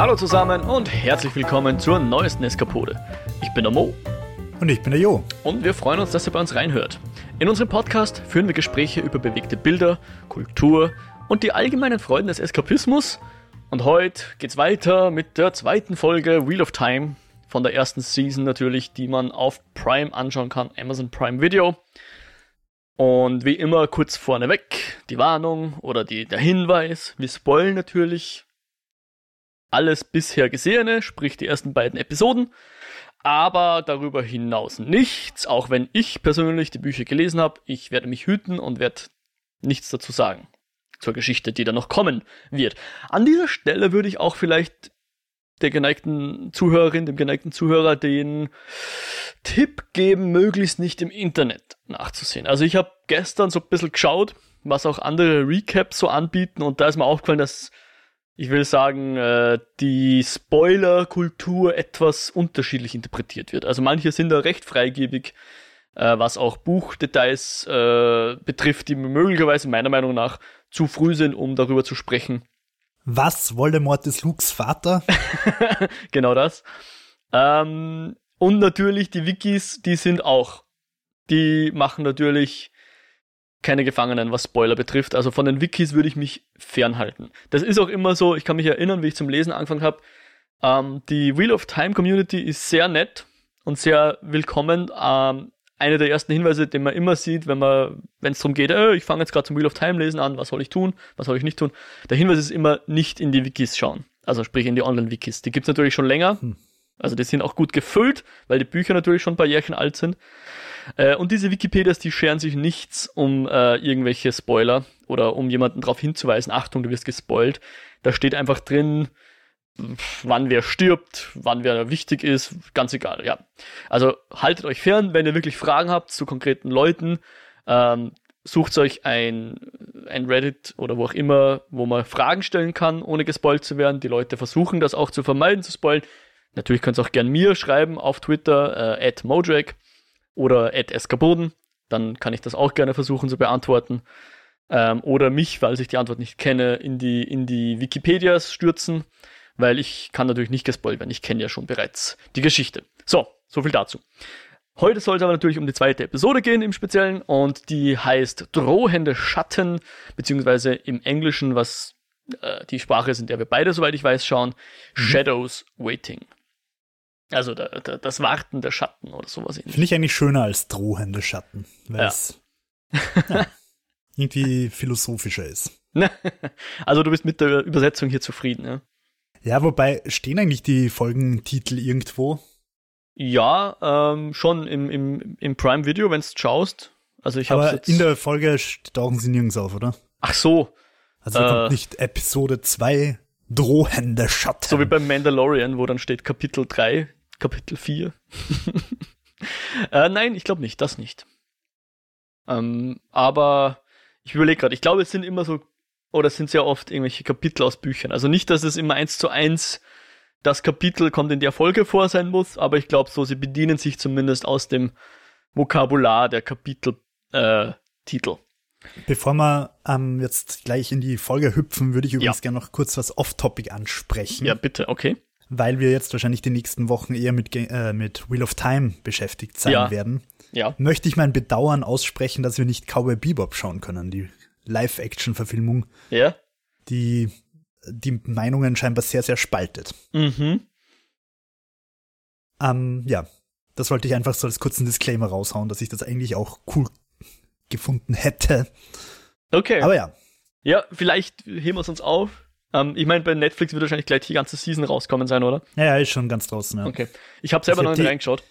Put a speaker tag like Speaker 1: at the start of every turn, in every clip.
Speaker 1: Hallo zusammen und herzlich willkommen zur neuesten Eskapode. Ich bin der Mo.
Speaker 2: Und ich bin der Jo.
Speaker 1: Und wir freuen uns, dass ihr bei uns reinhört. In unserem Podcast führen wir Gespräche über bewegte Bilder, Kultur und die allgemeinen Freuden des Eskapismus. Und heute geht's weiter mit der zweiten Folge Wheel of Time von der ersten Season natürlich, die man auf Prime anschauen kann, Amazon Prime Video. Und wie immer kurz vorneweg die Warnung oder die, der Hinweis. Wir spoilen natürlich alles bisher Gesehene, sprich die ersten beiden Episoden. Aber darüber hinaus nichts, auch wenn ich persönlich die Bücher gelesen habe. Ich werde mich hüten und werde nichts dazu sagen zur Geschichte, die da noch kommen wird. An dieser Stelle würde ich auch vielleicht der geneigten Zuhörerin, dem geneigten Zuhörer den Tipp geben, möglichst nicht im Internet nachzusehen. Also ich habe gestern so ein bisschen geschaut, was auch andere Recaps so anbieten und da ist mir aufgefallen, dass ich will sagen, äh, die Spoiler-Kultur etwas unterschiedlich interpretiert wird. Also manche sind da recht freigebig, äh, was auch Buchdetails äh, betrifft, die möglicherweise meiner Meinung nach zu früh sind, um darüber zu sprechen.
Speaker 2: Was? Voldemort ist Lukes Vater?
Speaker 1: genau das. Ähm, und natürlich die Wikis, die sind auch. Die machen natürlich keine Gefangenen, was Spoiler betrifft. Also von den Wikis würde ich mich fernhalten. Das ist auch immer so, ich kann mich erinnern, wie ich zum Lesen angefangen habe. Ähm, die Wheel of Time Community ist sehr nett und sehr willkommen. Ähm, einer der ersten Hinweise, den man immer sieht, wenn man, wenn es darum geht, äh, ich fange jetzt gerade zum Wheel of Time lesen an, was soll ich tun, was soll ich nicht tun. Der Hinweis ist immer nicht in die Wikis schauen. Also sprich in die Online-Wikis. Die gibt's natürlich schon länger. Hm. Also die sind auch gut gefüllt, weil die Bücher natürlich schon ein paar Jährchen alt sind. Äh, und diese Wikipedias, die scheren sich nichts um äh, irgendwelche Spoiler oder um jemanden darauf hinzuweisen, Achtung, du wirst gespoilt. Da steht einfach drin, wann wer stirbt, wann wer wichtig ist, ganz egal, ja. Also haltet euch fern, wenn ihr wirklich Fragen habt zu konkreten Leuten, ähm, sucht euch ein, ein Reddit oder wo auch immer, wo man Fragen stellen kann, ohne gespoilt zu werden. Die Leute versuchen das auch zu vermeiden, zu spoilen. Natürlich könnt ihr auch gern mir schreiben auf Twitter, äh, at Modrake oder Eskaboden. Dann kann ich das auch gerne versuchen zu beantworten. Ähm, oder mich, weil ich die Antwort nicht kenne, in die, in die Wikipedias stürzen weil ich kann natürlich nicht gespoilt werden. Ich kenne ja schon bereits die Geschichte. So, so viel dazu. Heute soll es aber natürlich um die zweite Episode gehen im Speziellen und die heißt Drohende Schatten, beziehungsweise im Englischen, was äh, die Sprache ist, in der wir beide, soweit ich weiß, schauen, mhm. Shadows Waiting. Also da, da, das Warten der Schatten oder sowas.
Speaker 2: Finde ich eigentlich schöner als drohende Schatten, weil ja. es ja, irgendwie philosophischer ist.
Speaker 1: also du bist mit der Übersetzung hier zufrieden, ja?
Speaker 2: Ja, wobei, stehen eigentlich die Folgentitel irgendwo?
Speaker 1: Ja, ähm, schon im, im, im Prime Video, wenn du schaust. Also ich
Speaker 2: Aber in der Folge tauchen sie nirgends auf, oder?
Speaker 1: Ach so.
Speaker 2: Also äh, kommt nicht Episode 2 drohende Schatten.
Speaker 1: So wie beim Mandalorian, wo dann steht Kapitel 3, Kapitel 4. äh, nein, ich glaube nicht, das nicht. Ähm, aber ich überlege gerade, ich glaube, es sind immer so oder es sind sehr oft irgendwelche Kapitel aus Büchern. Also nicht, dass es immer eins zu eins das Kapitel kommt in der Folge vor sein muss, aber ich glaube so, sie bedienen sich zumindest aus dem Vokabular der Kapiteltitel. Äh,
Speaker 2: Bevor wir ähm, jetzt gleich in die Folge hüpfen, würde ich übrigens ja. gerne noch kurz was off-topic ansprechen.
Speaker 1: Ja, bitte, okay.
Speaker 2: Weil wir jetzt wahrscheinlich die nächsten Wochen eher mit, äh, mit Wheel of Time beschäftigt sein ja. werden. Ja. Möchte ich mein Bedauern aussprechen, dass wir nicht Cowboy Bebop schauen können, die Live-Action-Verfilmung,
Speaker 1: ja.
Speaker 2: die die Meinungen scheinbar sehr, sehr spaltet. Mhm. Ähm, ja, das wollte ich einfach so als kurzen Disclaimer raushauen, dass ich das eigentlich auch cool gefunden hätte.
Speaker 1: Okay.
Speaker 2: Aber ja.
Speaker 1: Ja, vielleicht heben wir es uns auf. Ähm, ich meine, bei Netflix wird wahrscheinlich gleich die ganze Season rauskommen sein, oder?
Speaker 2: Ja, ja, ist schon ganz draußen, ja.
Speaker 1: Okay. Ich habe selber ich noch nicht reingeschaut.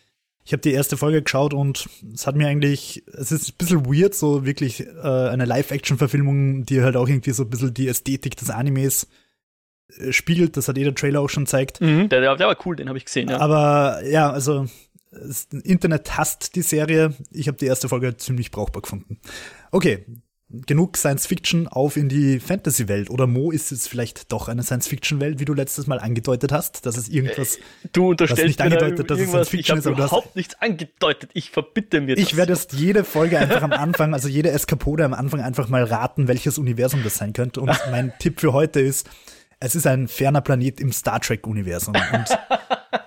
Speaker 2: Ich habe die erste Folge geschaut und es hat mir eigentlich, es ist ein bisschen weird, so wirklich äh, eine Live-Action-Verfilmung, die halt auch irgendwie so ein bisschen die Ästhetik des Animes äh, spiegelt. Das hat jeder Trailer auch schon zeigt.
Speaker 1: Mhm, der, der war cool, den habe ich gesehen, ja.
Speaker 2: Aber ja, also Internet hasst die Serie. Ich habe die erste Folge ziemlich brauchbar gefunden. Okay, genug Science Fiction auf in die Fantasy-Welt. Oder Mo, ist es vielleicht doch eine Science Fiction-Welt, wie du letztes Mal angedeutet hast, dass es irgendwas.
Speaker 1: Äh, du unterstellst nicht angedeutet, dass es Science Fiction ich ist. Ich habe überhaupt nichts angedeutet. Ich verbitte mir
Speaker 2: das. Ich werde jetzt jede Folge einfach am Anfang, also jede Eskapode am Anfang einfach mal raten, welches Universum das sein könnte. Und mein Tipp für heute ist, es ist ein ferner Planet im Star Trek-Universum. Und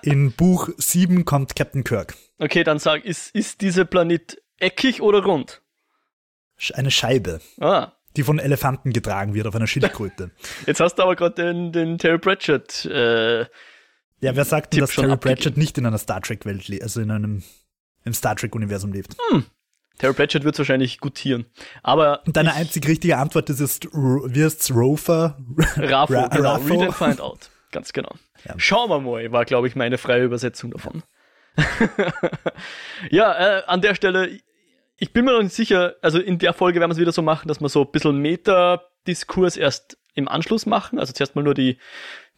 Speaker 2: in Buch 7 kommt Captain Kirk.
Speaker 1: Okay, dann sag, ist, ist dieser Planet eckig oder rund?
Speaker 2: Eine Scheibe. Ah. Die von Elefanten getragen wird auf einer Schildkröte.
Speaker 1: Jetzt hast du aber gerade den, den Terry Pratchett. Äh,
Speaker 2: ja, wer sagt denn, dass Terry Pratchett nicht in einer Star Trek-Welt lebt, also in einem im Star Trek-Universum lebt? Hm.
Speaker 1: Terry Pratchett wird es wahrscheinlich gutieren. Aber.
Speaker 2: Und deine einzig richtige Antwort ist, ist wirst's Rofer?
Speaker 1: Rafo, Ra genau. Rafo. Read and find out. Ganz genau. Ja. Schauen wir mal, war, glaube ich, meine freie Übersetzung davon. ja, äh, an der Stelle, ich bin mir noch nicht sicher, also in der Folge werden wir es wieder so machen, dass wir so ein bisschen Meta-Diskurs erst im Anschluss machen, also zuerst mal nur die,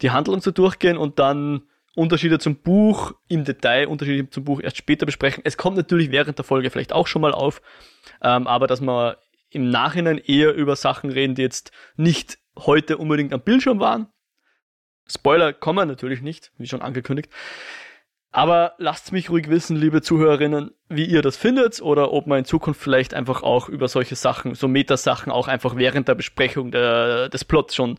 Speaker 1: die Handlung so durchgehen und dann Unterschiede zum Buch im Detail, Unterschiede zum Buch erst später besprechen. Es kommt natürlich während der Folge vielleicht auch schon mal auf, ähm, aber dass wir im Nachhinein eher über Sachen reden, die jetzt nicht heute unbedingt am Bildschirm waren. Spoiler kommen natürlich nicht, wie schon angekündigt. Aber lasst mich ruhig wissen, liebe Zuhörerinnen, wie ihr das findet oder ob man in Zukunft vielleicht einfach auch über solche Sachen, so Metasachen auch einfach während der Besprechung der, des Plots schon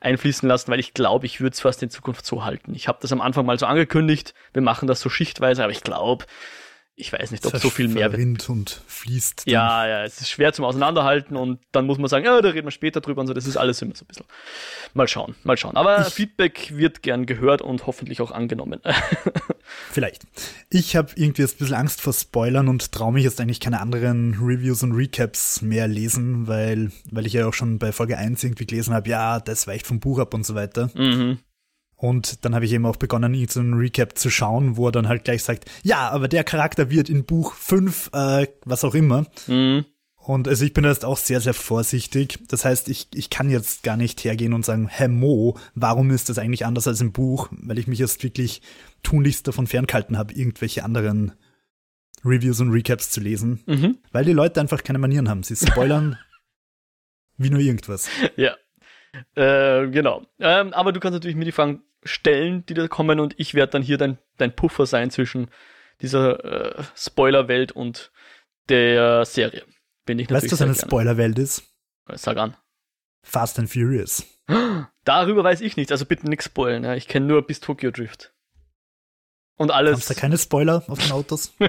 Speaker 1: einfließen lassen, weil ich glaube, ich würde es fast in Zukunft so halten. Ich habe das am Anfang mal so angekündigt, wir machen das so schichtweise, aber ich glaube, ich weiß nicht, ob so viel mehr
Speaker 2: wird. und fließt.
Speaker 1: Dann. Ja, ja, es ist schwer zum Auseinanderhalten und dann muss man sagen, ja, da reden wir später drüber und so. Das ist alles immer so ein bisschen. Mal schauen, mal schauen. Aber ich, Feedback wird gern gehört und hoffentlich auch angenommen.
Speaker 2: vielleicht. Ich habe irgendwie jetzt ein bisschen Angst vor Spoilern und traue mich jetzt eigentlich keine anderen Reviews und Recaps mehr lesen, weil, weil ich ja auch schon bei Folge 1 irgendwie gelesen habe, ja, das weicht vom Buch ab und so weiter. Mhm. Und dann habe ich eben auch begonnen, so einen Recap zu schauen, wo er dann halt gleich sagt, ja, aber der Charakter wird in Buch 5, äh, was auch immer. Mhm. Und also ich bin jetzt auch sehr, sehr vorsichtig. Das heißt, ich, ich kann jetzt gar nicht hergehen und sagen, Herr Mo, warum ist das eigentlich anders als im Buch? Weil ich mich jetzt wirklich tunlichst davon ferngehalten habe, irgendwelche anderen Reviews und Recaps zu lesen. Mhm. Weil die Leute einfach keine Manieren haben. Sie spoilern wie nur irgendwas.
Speaker 1: Ja. Äh, genau. Ähm, aber du kannst natürlich mir die Fragen stellen, die da kommen und ich werde dann hier dein, dein Puffer sein zwischen dieser äh, Spoilerwelt und der Serie.
Speaker 2: Bin ich natürlich weißt du, was eine Spoilerwelt ist?
Speaker 1: Sag an.
Speaker 2: Fast and Furious.
Speaker 1: Darüber weiß ich nichts, also bitte nichts spoilen. Ja. Ich kenne nur bis Tokyo Drift. Und alles.
Speaker 2: Hast du keine Spoiler auf den Autos?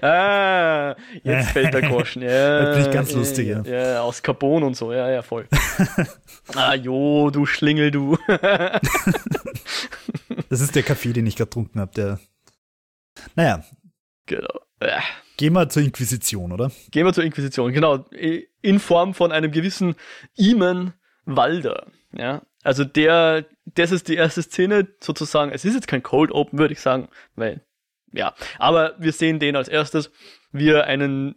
Speaker 1: Ah, jetzt fällt der Groschen. Ja,
Speaker 2: das bin ich ganz lustig, ja.
Speaker 1: Ja, aus Carbon und so, ja, ja, voll. ah, jo, du Schlingel, du.
Speaker 2: das ist der Kaffee, den ich gerade getrunken habe, der. Naja.
Speaker 1: Genau. Ja.
Speaker 2: Gehen wir zur Inquisition, oder?
Speaker 1: Gehen wir zur Inquisition, genau. In Form von einem gewissen Iman Walder. Ja, also der, das ist die erste Szene sozusagen. Es ist jetzt kein Cold Open, würde ich sagen, weil ja, aber wir sehen den als erstes, wie er einen,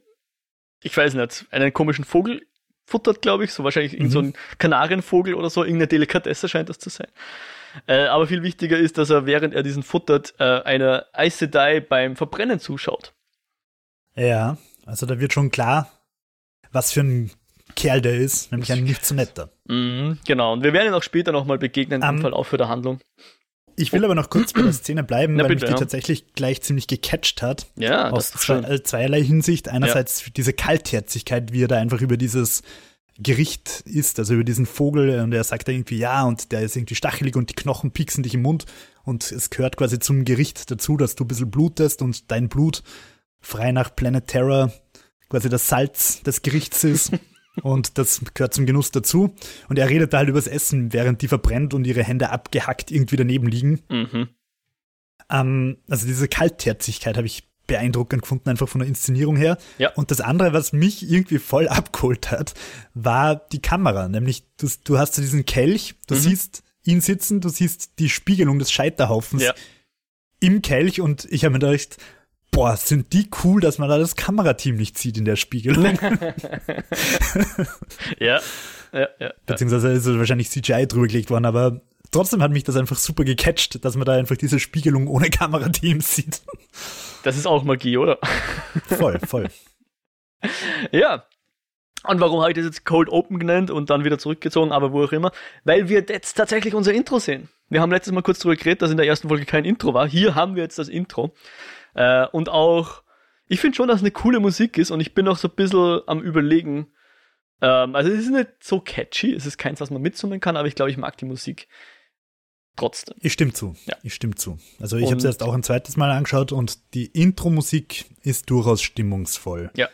Speaker 1: ich weiß nicht, einen komischen Vogel futtert, glaube ich, so wahrscheinlich mhm. so ein Kanarienvogel oder so, irgendeine Delikatesse scheint das zu sein. Äh, aber viel wichtiger ist, dass er, während er diesen futtert, äh, einer Aes Sedai beim Verbrennen zuschaut.
Speaker 2: Ja, also da wird schon klar, was für ein Kerl der ist, nämlich ein nicht so netter.
Speaker 1: Mhm, genau, und wir werden ihn auch später nochmal begegnen um, im Verlauf der Handlung.
Speaker 2: Ich will aber noch kurz bei der Szene bleiben, Na, weil bitte, mich die ja. tatsächlich gleich ziemlich gecatcht hat.
Speaker 1: Ja,
Speaker 2: aus zwei, äh, zweierlei Hinsicht. Einerseits ja. diese Kaltherzigkeit, wie er da einfach über dieses Gericht ist, also über diesen Vogel und er sagt da irgendwie ja und der ist irgendwie stachelig und die Knochen pieksen dich im Mund und es gehört quasi zum Gericht dazu, dass du ein bisschen blutest und dein Blut frei nach Planet Terror quasi das Salz des Gerichts ist. Und das gehört zum Genuss dazu. Und er redet da halt übers Essen, während die verbrennt und ihre Hände abgehackt irgendwie daneben liegen. Mhm. Ähm, also diese Kaltherzigkeit habe ich beeindruckend gefunden, einfach von der Inszenierung her. Ja. Und das andere, was mich irgendwie voll abgeholt hat, war die Kamera. Nämlich, du, du hast so diesen Kelch, du mhm. siehst ihn sitzen, du siehst die Spiegelung des Scheiterhaufens ja. im Kelch und ich habe mir gedacht, boah, sind die cool, dass man da das Kamerateam nicht sieht in der Spiegelung.
Speaker 1: ja. Ja, ja,
Speaker 2: Beziehungsweise ist wahrscheinlich CGI drüber gelegt worden, aber trotzdem hat mich das einfach super gecatcht, dass man da einfach diese Spiegelung ohne Kamerateam sieht.
Speaker 1: Das ist auch Magie, oder?
Speaker 2: voll, voll.
Speaker 1: Ja. Und warum habe ich das jetzt Cold Open genannt und dann wieder zurückgezogen, aber wo auch immer? Weil wir jetzt tatsächlich unser Intro sehen. Wir haben letztes Mal kurz darüber geredet, dass in der ersten Folge kein Intro war. Hier haben wir jetzt das Intro. Äh, und auch, ich finde schon, dass es eine coole Musik ist und ich bin auch so ein bisschen am überlegen, Ähm, also es ist nicht so catchy, es ist keins, was man mitsummen kann, aber ich glaube, ich mag die Musik trotzdem.
Speaker 2: Ich stimme zu. Ja. Ich stimme zu. Also ich habe es erst auch ein zweites Mal angeschaut und die Intro-Musik ist durchaus stimmungsvoll.
Speaker 1: Ja.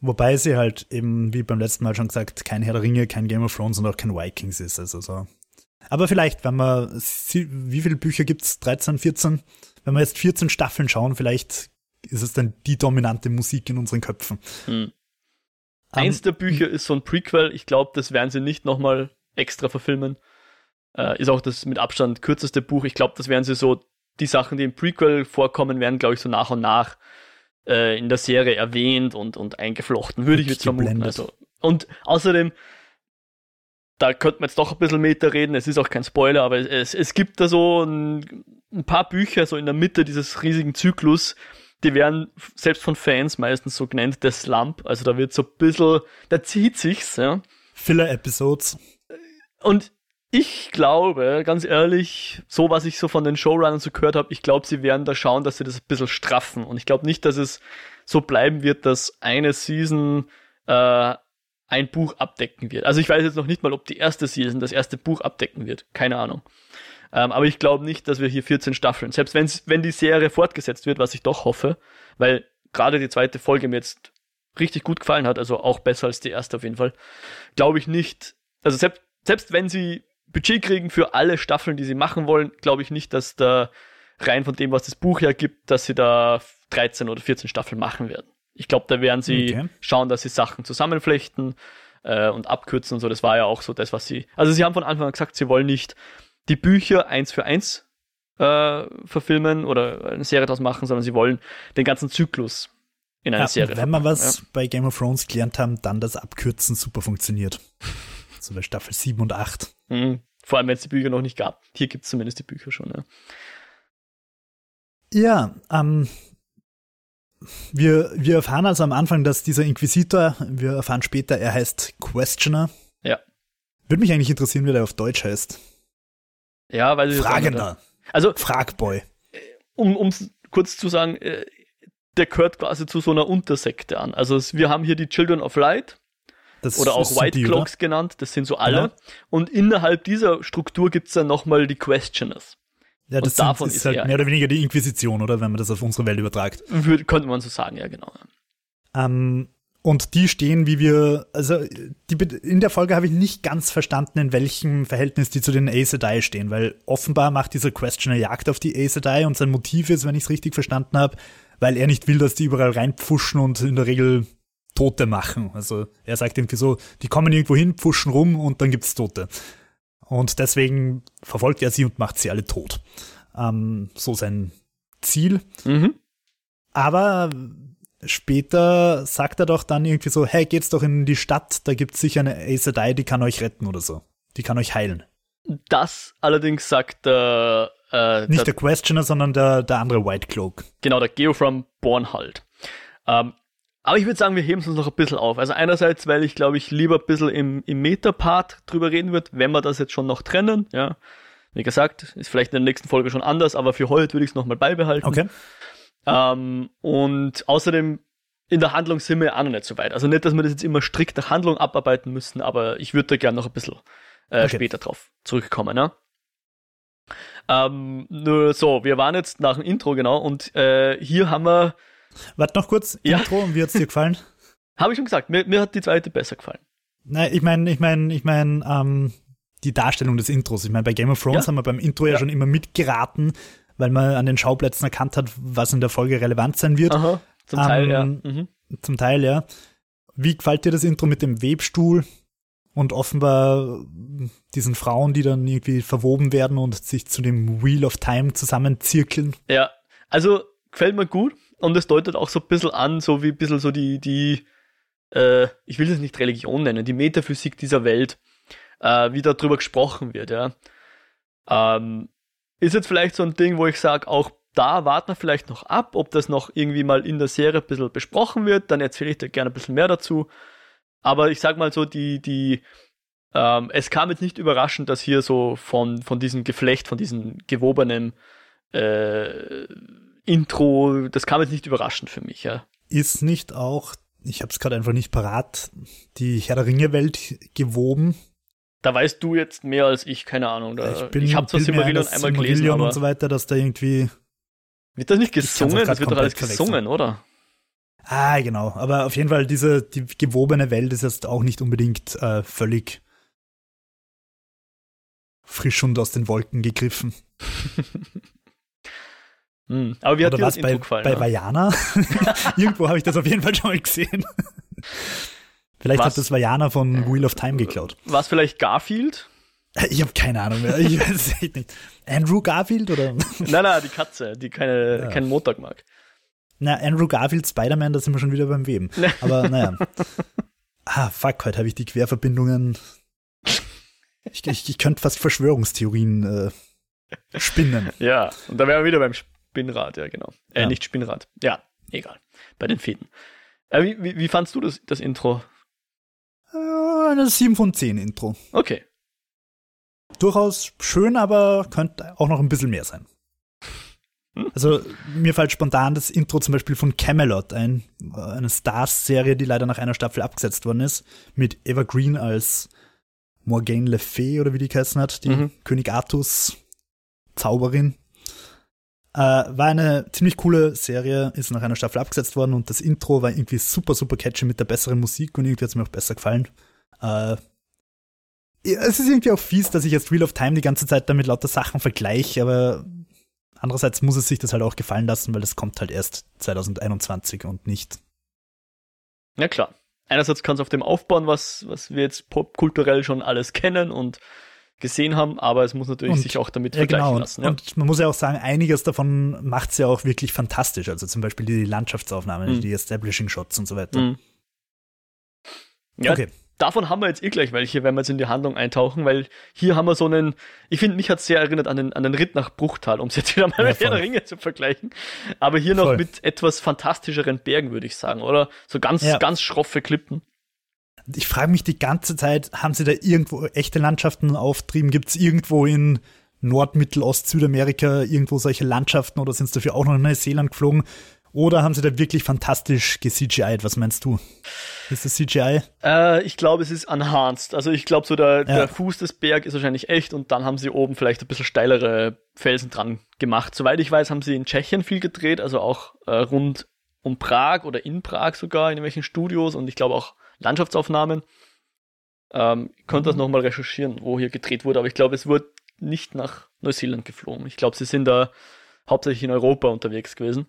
Speaker 2: Wobei sie halt eben, wie beim letzten Mal schon gesagt, kein Herr der Ringe, kein Game of Thrones und auch kein Vikings ist. Also so. Aber vielleicht, wenn man, wie viele Bücher gibt's? 13, 14? Wenn wir jetzt 14 Staffeln schauen, vielleicht ist es dann die dominante Musik in unseren Köpfen. Hm.
Speaker 1: Eins um, der Bücher ist so ein Prequel. Ich glaube, das werden sie nicht nochmal extra verfilmen. Äh, ist auch das mit Abstand kürzeste Buch. Ich glaube, das werden sie so, die Sachen, die im Prequel vorkommen, werden, glaube ich, so nach und nach äh, in der Serie erwähnt und, und eingeflochten, würde ich jetzt vermuten. Also, und außerdem, da könnte man jetzt doch ein bisschen Meter reden, es ist auch kein Spoiler, aber es, es gibt da so ein, ein paar Bücher so in der Mitte dieses riesigen Zyklus, die werden selbst von Fans meistens so genannt, der Slump. Also da wird so ein bisschen, da zieht sich's, ja.
Speaker 2: Filler-Episodes.
Speaker 1: Und ich glaube, ganz ehrlich, so was ich so von den Showrunnern so gehört habe, ich glaube, sie werden da schauen, dass sie das ein bisschen straffen. Und ich glaube nicht, dass es so bleiben wird, dass eine Season äh, ein Buch abdecken wird. Also ich weiß jetzt noch nicht mal, ob die erste Season das erste Buch abdecken wird. Keine Ahnung. Ähm, aber ich glaube nicht, dass wir hier 14 Staffeln, selbst wenn die Serie fortgesetzt wird, was ich doch hoffe, weil gerade die zweite Folge mir jetzt richtig gut gefallen hat, also auch besser als die erste auf jeden Fall, glaube ich nicht, also selbst, selbst wenn sie Budget kriegen für alle Staffeln, die sie machen wollen, glaube ich nicht, dass da rein von dem, was das Buch ja gibt, dass sie da 13 oder 14 Staffeln machen werden. Ich glaube, da werden sie okay. schauen, dass sie Sachen zusammenflechten äh, und abkürzen und so. Das war ja auch so das, was sie. Also sie haben von Anfang an gesagt, sie wollen nicht die Bücher eins für eins äh, verfilmen oder eine Serie daraus machen, sondern sie wollen den ganzen Zyklus in einer ja, Serie.
Speaker 2: Wenn wir was ja. bei Game of Thrones gelernt haben, dann das Abkürzen super funktioniert. so bei Staffel 7 und 8.
Speaker 1: Mhm. Vor allem, wenn es die Bücher noch nicht gab. Hier gibt es zumindest die Bücher schon. Ja,
Speaker 2: ja ähm, wir, wir erfahren also am Anfang, dass dieser Inquisitor, wir erfahren später, er heißt Questioner.
Speaker 1: Ja.
Speaker 2: Würde mich eigentlich interessieren, wie der auf Deutsch heißt.
Speaker 1: Ja, weil
Speaker 2: Fragender. Also Fragboy.
Speaker 1: Um es kurz zu sagen, äh, der gehört quasi zu so einer Untersekte an. Also wir haben hier die Children of Light das oder auch White die, Cloaks oder? genannt, das sind so alle. Ja. Und innerhalb dieser Struktur gibt es dann nochmal die Questioners.
Speaker 2: Ja, das sind, davon ist, ist halt mehr oder weniger die Inquisition, oder? Wenn man das auf unsere Welt übertragt.
Speaker 1: Würde, könnte man so sagen, ja, genau.
Speaker 2: Ähm, und die stehen, wie wir, also die, in der Folge habe ich nicht ganz verstanden, in welchem Verhältnis die zu den Aes Sedai stehen, weil offenbar macht dieser Questioner Jagd auf die Aes Sedai und sein Motiv ist, wenn ich es richtig verstanden habe, weil er nicht will, dass die überall reinpfuschen und in der Regel Tote machen. Also er sagt irgendwie so, die kommen irgendwo hin, pfuschen rum und dann gibt's Tote. Und deswegen verfolgt er sie und macht sie alle tot. Ähm, so sein Ziel.
Speaker 1: Mhm.
Speaker 2: Aber später sagt er doch dann irgendwie so, hey, geht's doch in die Stadt, da gibt's sicher eine Aes Sedai, die kann euch retten oder so. Die kann euch heilen.
Speaker 1: Das allerdings sagt der
Speaker 2: äh, Nicht der, der, Questioner, sondern der, der andere White Cloak.
Speaker 1: Genau, der Geofrom Born halt. Ähm, aber ich würde sagen, wir heben es uns noch ein bisschen auf. Also einerseits, weil ich glaube ich lieber ein bisschen im, im Meta-Part drüber reden würde, wenn wir das jetzt schon noch trennen, ja. Wie gesagt, ist vielleicht in der nächsten Folge schon anders, aber für heute würde ich es nochmal beibehalten.
Speaker 2: Okay.
Speaker 1: Ähm, und außerdem in der Handlung sind wir auch noch nicht so weit. Also nicht, dass wir das jetzt immer strikt nach Handlung abarbeiten müssen, aber ich würde da gerne noch ein bisschen äh, okay. später drauf zurückkommen. Ne? Ähm, nur so, wir waren jetzt nach dem Intro, genau, und äh, hier haben wir.
Speaker 2: Warte noch kurz, ja. Intro, und wie hat es dir gefallen?
Speaker 1: Habe ich schon gesagt, mir, mir hat die zweite besser gefallen.
Speaker 2: Nein, ich meine, ich meine, ich meine, ähm, die Darstellung des Intros. Ich meine, bei Game of Thrones ja. haben wir beim Intro ja, ja schon immer mitgeraten, weil man an den Schauplätzen erkannt hat, was in der Folge relevant sein wird.
Speaker 1: Aha, zum Teil, ähm, ja. Mhm.
Speaker 2: Zum Teil, ja. Wie gefällt dir das Intro mit dem Webstuhl und offenbar diesen Frauen, die dann irgendwie verwoben werden und sich zu dem Wheel of Time zusammenzirkeln?
Speaker 1: Ja, also gefällt mir gut und es deutet auch so ein bisschen an, so wie ein bisschen so die, die, äh, ich will es nicht Religion nennen, die Metaphysik dieser Welt, äh, wie darüber gesprochen wird, ja. Ähm, ist jetzt vielleicht so ein Ding, wo ich sage, auch da warten wir vielleicht noch ab, ob das noch irgendwie mal in der Serie ein bisschen besprochen wird. Dann erzähle ich da gerne ein bisschen mehr dazu. Aber ich sag mal so, die, die, ähm, es kam jetzt nicht überraschend, dass hier so von, von diesem Geflecht, von diesem gewobenen äh, Intro, das kam jetzt nicht überraschend für mich, ja.
Speaker 2: Ist nicht auch ich habe es gerade einfach nicht parat, die Herr der Ringe-Welt gewoben.
Speaker 1: Da weißt du jetzt mehr als ich, keine Ahnung. Da,
Speaker 2: ich bin,
Speaker 1: ich habe zwar Silmarillion
Speaker 2: dass
Speaker 1: einmal gelesen,
Speaker 2: Silmarillion
Speaker 1: aber
Speaker 2: und so weiter, dass da irgendwie.
Speaker 1: wird das nicht gesungen? Das wird doch alles gesungen, oder?
Speaker 2: Ah, genau. Aber auf jeden Fall, diese die gewobene Welt ist jetzt auch nicht unbedingt äh, völlig frisch und aus den Wolken gegriffen.
Speaker 1: Hm. Aber wie hat
Speaker 2: Oder
Speaker 1: dir das
Speaker 2: was bei,
Speaker 1: Intro gefallen?
Speaker 2: bei
Speaker 1: ne?
Speaker 2: Vajana? Irgendwo habe ich das auf jeden Fall schon mal gesehen. Vielleicht
Speaker 1: Was?
Speaker 2: hat das Vajana von Wheel of Time geklaut.
Speaker 1: War es vielleicht Garfield?
Speaker 2: Ich habe keine Ahnung mehr. Ich weiß es echt nicht. Andrew Garfield oder?
Speaker 1: nein, nein, die Katze, die keine,
Speaker 2: Ja.
Speaker 1: keinen Montag mag.
Speaker 2: Na, Andrew Garfield, Spider-Man, da sind wir schon wieder beim Weben. Aber naja. Ah, fuck, heute habe ich die Querverbindungen. Ich, ich, ich könnte fast Verschwörungstheorien äh, spinnen.
Speaker 1: Ja, und da wären wir wieder beim Spinnrad, ja, genau. Äh,
Speaker 2: Ja.
Speaker 1: nicht Spinnrad. Ja, egal. Bei den Fäden. Äh, wie, wie, wie fandst du das, das Intro?
Speaker 2: Äh, eine 7 von 10 Intro.
Speaker 1: Okay.
Speaker 2: Durchaus schön, aber könnte auch noch ein bisschen mehr sein.
Speaker 1: Hm?
Speaker 2: Also mir fällt spontan das Intro zum Beispiel von Camelot ein, äh, eine Stars-Serie, die leider nach einer Staffel abgesetzt worden ist, mit Eva Green als Morgane Le Fay oder wie die geheißen hat, die
Speaker 1: Mhm.
Speaker 2: König Artus Zauberin. Äh, war eine ziemlich coole Serie, ist nach einer Staffel abgesetzt worden und das Intro war irgendwie super, super catchy mit der besseren Musik und irgendwie hat es mir auch besser gefallen. Äh, es ist irgendwie auch fies, dass ich jetzt Wheel of Time die ganze Zeit damit lauter Sachen vergleiche, aber andererseits muss es sich das halt auch gefallen lassen, weil das kommt halt erst 2021 und nicht.
Speaker 1: Ja, klar. Einerseits kann es auf dem aufbauen, was, was wir jetzt popkulturell schon alles kennen und gesehen haben, aber es muss natürlich
Speaker 2: Und-
Speaker 1: sich auch damit
Speaker 2: Ja,
Speaker 1: vergleichen
Speaker 2: genau. Und,
Speaker 1: lassen. Ja.
Speaker 2: und man muss ja auch sagen, einiges davon macht es ja auch wirklich fantastisch. Also zum Beispiel die Landschaftsaufnahmen,
Speaker 1: Mhm.
Speaker 2: die Establishing Shots und so weiter.
Speaker 1: Mhm. Ja,
Speaker 2: Okay.
Speaker 1: davon haben wir jetzt eh gleich welche, wenn wir jetzt in die Handlung eintauchen, weil hier haben wir so einen, ich finde, mich hat sehr erinnert an den, an den Ritt nach Bruchtal, um es jetzt wieder mal
Speaker 2: Ja,
Speaker 1: mit
Speaker 2: voll.
Speaker 1: der Ringe zu vergleichen. Aber hier noch
Speaker 2: Voll.
Speaker 1: mit etwas fantastischeren Bergen, würde ich sagen, oder? So ganz,
Speaker 2: Ja.
Speaker 1: ganz schroffe Klippen.
Speaker 2: Ich frage mich die ganze Zeit, haben sie da irgendwo echte Landschaften auftrieben? Gibt es irgendwo in Nord-, Mittel-, Ost-, Südamerika irgendwo solche Landschaften oder sind es dafür auch noch in Neuseeland geflogen? Oder haben sie da wirklich fantastisch ge-CGI'd? Was meinst du? Ist das CGI?
Speaker 1: Äh, ich glaube, es ist enhanced. Also ich glaube, so der,
Speaker 2: Ja.
Speaker 1: der Fuß des Berg ist wahrscheinlich echt und dann haben sie oben vielleicht ein bisschen steilere Felsen dran gemacht. Soweit ich weiß, haben sie in Tschechien viel gedreht, also auch äh, rund um Prag oder in Prag sogar, in irgendwelchen Studios und ich glaube auch Landschaftsaufnahmen. Ähm, ich könnte das nochmal recherchieren, wo hier gedreht wurde, aber ich glaube, es wurde nicht nach Neuseeland geflogen. Ich glaube, sie sind da hauptsächlich in Europa unterwegs gewesen.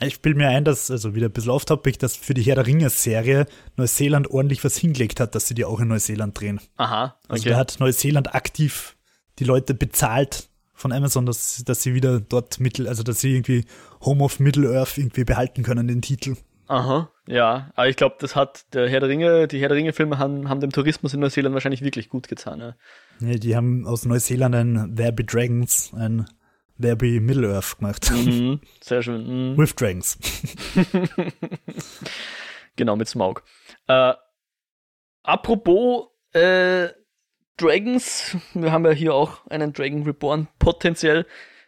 Speaker 2: Ich bilde mir ein, dass, also wieder ein bisschen off-topic, dass für die Herr der Ringe-Serie Neuseeland ordentlich was hingelegt hat, dass sie die auch in Neuseeland drehen.
Speaker 1: Aha,
Speaker 2: Also
Speaker 1: okay.
Speaker 2: da hat Neuseeland aktiv die Leute bezahlt von Amazon, dass, dass sie wieder dort Mittel, also dass sie irgendwie Home of Middle-earth irgendwie behalten können, den Titel.
Speaker 1: Aha, ja. Aber ich glaube, das hat der Herr der Ringe, die Herr der Ringe-Filme haben, haben dem Tourismus in Neuseeland wahrscheinlich wirklich gut getan. Ja.
Speaker 2: Ja, die haben aus Neuseeland ein There Be Dragons, ein There Be Middle-earth gemacht.
Speaker 1: Mhm, sehr schön. Mhm.
Speaker 2: With Dragons.
Speaker 1: Genau, mit Smaug. Äh, apropos äh, Dragons, wir haben ja hier auch einen Dragon Reborn, potenziell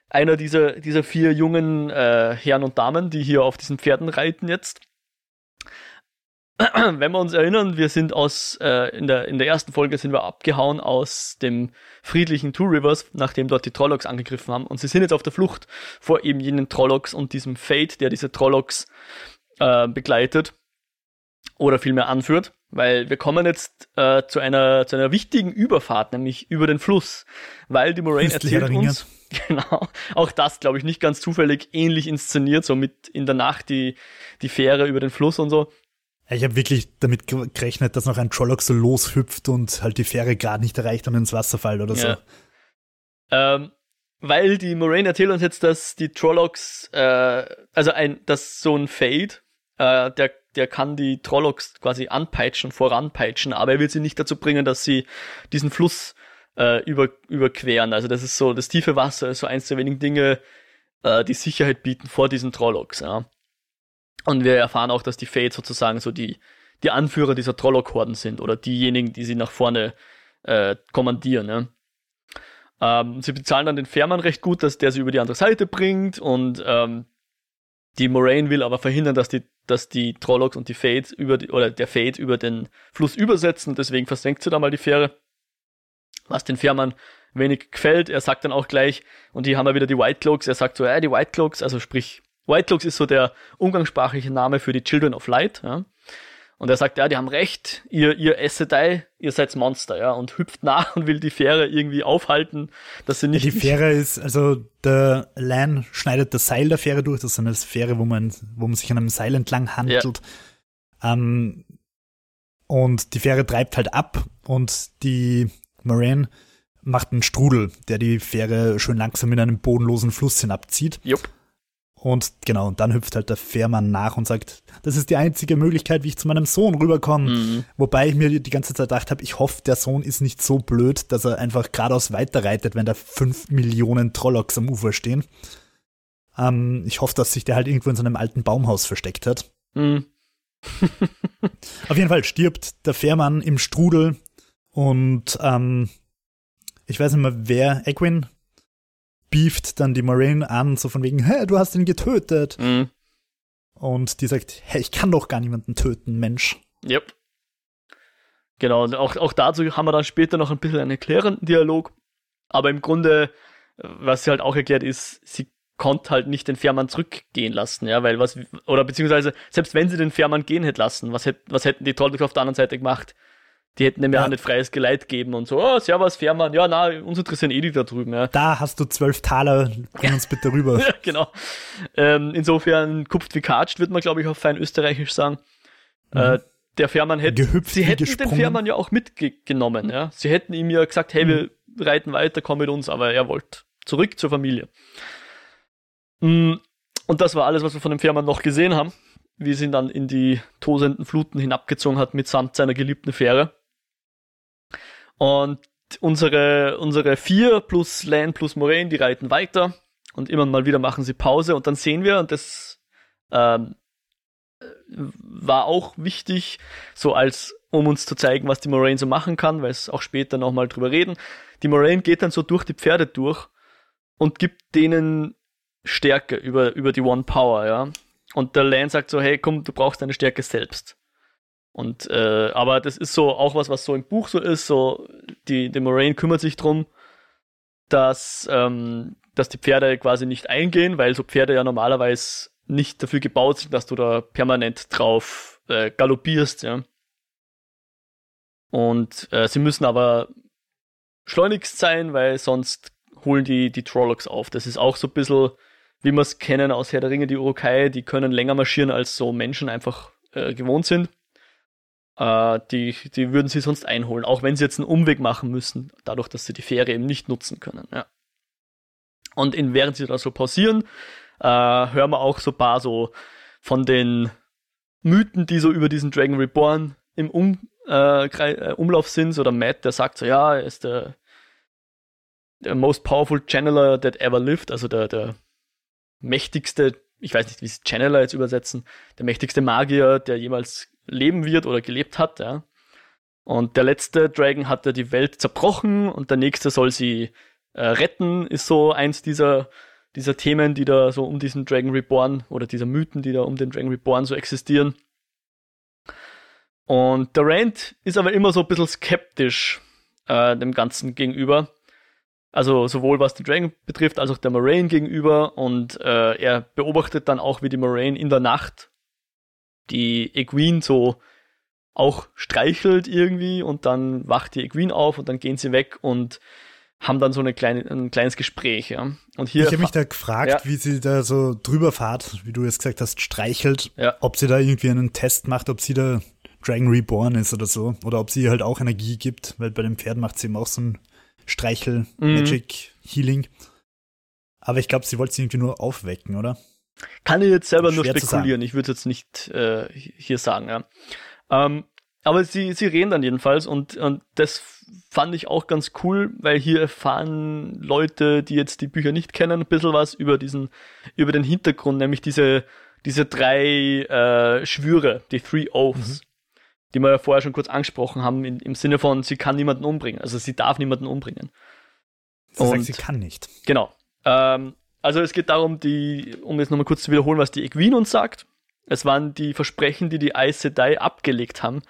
Speaker 1: einer dieser, dieser vier jungen äh, Herren und Damen, die hier auf diesen Pferden reiten jetzt. Wenn wir uns erinnern, wir sind aus, äh, in, der, in der ersten Folge sind wir abgehauen aus dem friedlichen Two Rivers, nachdem dort die Trollocs angegriffen haben. Und sie sind jetzt auf der Flucht vor eben jenen Trollocs und diesem Fate, der diese Trollocs äh, begleitet oder vielmehr anführt, weil wir kommen jetzt äh, zu einer zu einer wichtigen Überfahrt, nämlich über den Fluss, weil die Moraine erzählt uns genau auch das, glaube ich, nicht ganz zufällig ähnlich inszeniert, so mit in der Nacht die die Fähre über den Fluss und so.
Speaker 2: Ich habe wirklich damit ge- gerechnet, dass noch ein Trolloc so loshüpft und halt die Fähre gerade nicht erreicht und ins Wasser fällt oder so.
Speaker 1: Ja. Ähm, weil die Moraine erzählt uns jetzt, dass die Trollocs, äh, also ein, dass so ein Fade, äh, der, der kann die Trollocs quasi anpeitschen, voranpeitschen, aber er will sie nicht dazu bringen, dass sie diesen Fluss äh, über, überqueren. Also das ist so, das tiefe Wasser ist so eins der wenigen Dinge, äh, die Sicherheit bieten vor diesen Trollocs, ja. Und wir erfahren auch, dass die Fade sozusagen so die, die Anführer dieser Trolloc-Horden sind oder diejenigen, die sie nach vorne äh, kommandieren, ja. Ähm, sie bezahlen dann den Fährmann recht gut, dass der sie über die andere Seite bringt und ähm, Die Moraine will aber verhindern, dass die, dass die Trollocs und die Fates über die, oder der Fate über den Fluss übersetzen, deswegen versenkt sie da mal die Fähre. Was den Fährmann wenig gefällt. Er sagt dann auch gleich, und die haben ja wieder die White Cloaks, er sagt so, ja, die White Cloaks, also sprich, White Cloaks ist so der umgangssprachliche Name für die Children of Light, ja. Und er sagt, ja, die haben recht, ihr, ihr Essedei, ihr seid Monster, ja, und hüpft nach und will die Fähre irgendwie aufhalten, dass sie nicht.
Speaker 2: Die Fähre ist, also der Lan schneidet das Seil der Fähre durch, das ist eine Fähre, wo man, wo man sich an einem Seil entlang handelt. Ja. Ähm, und die Fähre treibt halt ab und die Moraine macht einen Strudel, der die Fähre schön langsam in einen bodenlosen Fluss hinabzieht.
Speaker 1: Jupp.
Speaker 2: Und genau, und dann hüpft halt der Fährmann nach und sagt, das ist die einzige Möglichkeit, wie ich zu meinem Sohn rüberkomme. Mhm. Wobei ich mir die ganze Zeit gedacht habe, ich hoffe, der Sohn ist nicht so blöd, dass er einfach geradeaus weiterreitet, wenn da fünf Millionen Trollocks am Ufer stehen. Ähm, ich hoffe, dass sich der halt irgendwo in so einem alten Baumhaus versteckt hat. Mhm. Auf jeden Fall stirbt der Fährmann im Strudel und ähm, ich weiß nicht mehr, wer, Egwin, beeft dann die Moraine an, so von wegen, hä, du hast ihn getötet. Mhm. Und die sagt, hä, ich kann doch gar niemanden töten, Mensch.
Speaker 1: Yep. Genau, und auch, auch dazu haben wir dann später noch ein bisschen einen erklärenden Dialog. Aber im Grunde, was sie halt auch erklärt, ist, sie konnte halt nicht den Fährmann zurückgehen lassen, ja, weil was, oder beziehungsweise, selbst wenn sie den Fährmann gehen hätte lassen, was, hätt, was hätten die Trolldogs auf der anderen Seite gemacht? Die hätten dem ja, auch nicht freies Geleit geben und so, oh, servus, Fährmann, ja, na, uns interessieren eh die da drüben, ja.
Speaker 2: Da hast du zwölf Taler, bring uns bitte rüber.
Speaker 1: ja, genau. Ähm, insofern, kupft wie katscht, wird man, glaube ich, auf fein österreichisch sagen. Mhm. Äh, der Fährmann hätte,
Speaker 2: Gehüpft
Speaker 1: sie hätten den Fährmann ja auch mitgenommen, ja. Sie hätten ihm ja gesagt, hey, mhm. wir reiten weiter, komm mit uns, aber er wollte zurück zur Familie. Mm, und das war alles, was wir von dem Fährmann noch gesehen haben, wie sie ihn dann in die tosenden Fluten hinabgezogen hat mitsamt seiner geliebten Fähre. Und unsere, unsere vier plus Lan plus Moraine, die reiten weiter und immer mal wieder machen sie Pause und dann sehen wir, und das ähm, war auch wichtig, so als um uns zu zeigen, was die Moraine so machen kann, weil es auch später nochmal drüber reden. Die Moraine geht dann so durch die Pferde durch und gibt denen Stärke über, über die One Power, ja. Und der Lan sagt so, hey, komm, du brauchst deine Stärke selbst. Und äh, aber das ist so auch was, was so im Buch so ist. So die, die Moraine kümmert sich drum, dass ähm, dass die Pferde quasi nicht eingehen, weil so Pferde ja normalerweise nicht dafür gebaut sind, dass du da permanent drauf äh, galoppierst, ja. Und äh, sie müssen aber schleunigst sein, weil sonst holen die die Trollocs auf. Das ist auch so ein bisschen, wie wir es kennen aus Herr der Ringe, die Urukai, die können länger marschieren, als so Menschen einfach äh, gewohnt sind. Äh, die, die würden sie sonst einholen, auch wenn sie jetzt einen Umweg machen müssen, dadurch, dass sie die Fähre eben nicht nutzen können. Ja. Und in, während sie da so pausieren, äh, hören wir auch so ein paar so von den Mythen, die so über diesen Dragon Reborn im um, äh, äh, Umlauf sind. So der Matt, der sagt so, ja, er ist der, der most powerful Channeler that ever lived, also der, der mächtigste, ich weiß nicht, wie sie Channeler jetzt übersetzen, der mächtigste Magier, der jemals leben wird oder gelebt hat, ja. Und der letzte Dragon hat ja die Welt zerbrochen und der nächste soll sie äh, retten, ist so eins dieser, dieser Themen, die da so um diesen Dragon Reborn oder dieser Mythen, die da um den Dragon Reborn so existieren. Und der Rand ist aber immer so ein bisschen skeptisch äh, dem Ganzen gegenüber. Also sowohl was den Dragon betrifft, als auch der Moraine gegenüber. Und äh, er beobachtet dann auch, wie die Moraine in der Nacht die Egwene so auch streichelt irgendwie und dann wacht die Egwene auf und dann gehen sie weg und haben dann so eine kleine, ein kleines Gespräch, ja. Und hier.
Speaker 2: Ich habe mich da gefragt, ja. wie sie da so drüber fahrt, wie du jetzt gesagt hast, streichelt, ja. ob sie da irgendwie einen Test macht, ob sie da Dragon Reborn ist oder so. Oder ob sie halt auch Energie gibt, weil bei dem Pferd macht sie eben auch so ein Streichel, mhm. Magic, Healing. Aber ich glaube, sie wollte sie irgendwie nur aufwecken, oder?
Speaker 1: Kann ich jetzt selber nur spekulieren. Ich würde jetzt nicht äh, hier sagen, ja. Ähm, aber sie, sie reden dann jedenfalls und, und das fand ich auch ganz cool, weil hier erfahren Leute, die jetzt die Bücher nicht kennen, ein bisschen was über diesen, über den Hintergrund, nämlich diese, diese drei äh, Schwüre, die Three Oaths, mhm. die wir ja vorher schon kurz angesprochen haben, in, im Sinne von, sie kann niemanden umbringen, also sie darf niemanden umbringen.
Speaker 2: Sie und, sagt, sie kann nicht.
Speaker 1: Genau. Ähm, Also es geht darum, die, um jetzt nochmal kurz zu wiederholen, was die Equine uns sagt. Es waren die Versprechen, die die Aes Sedai abgelegt haben,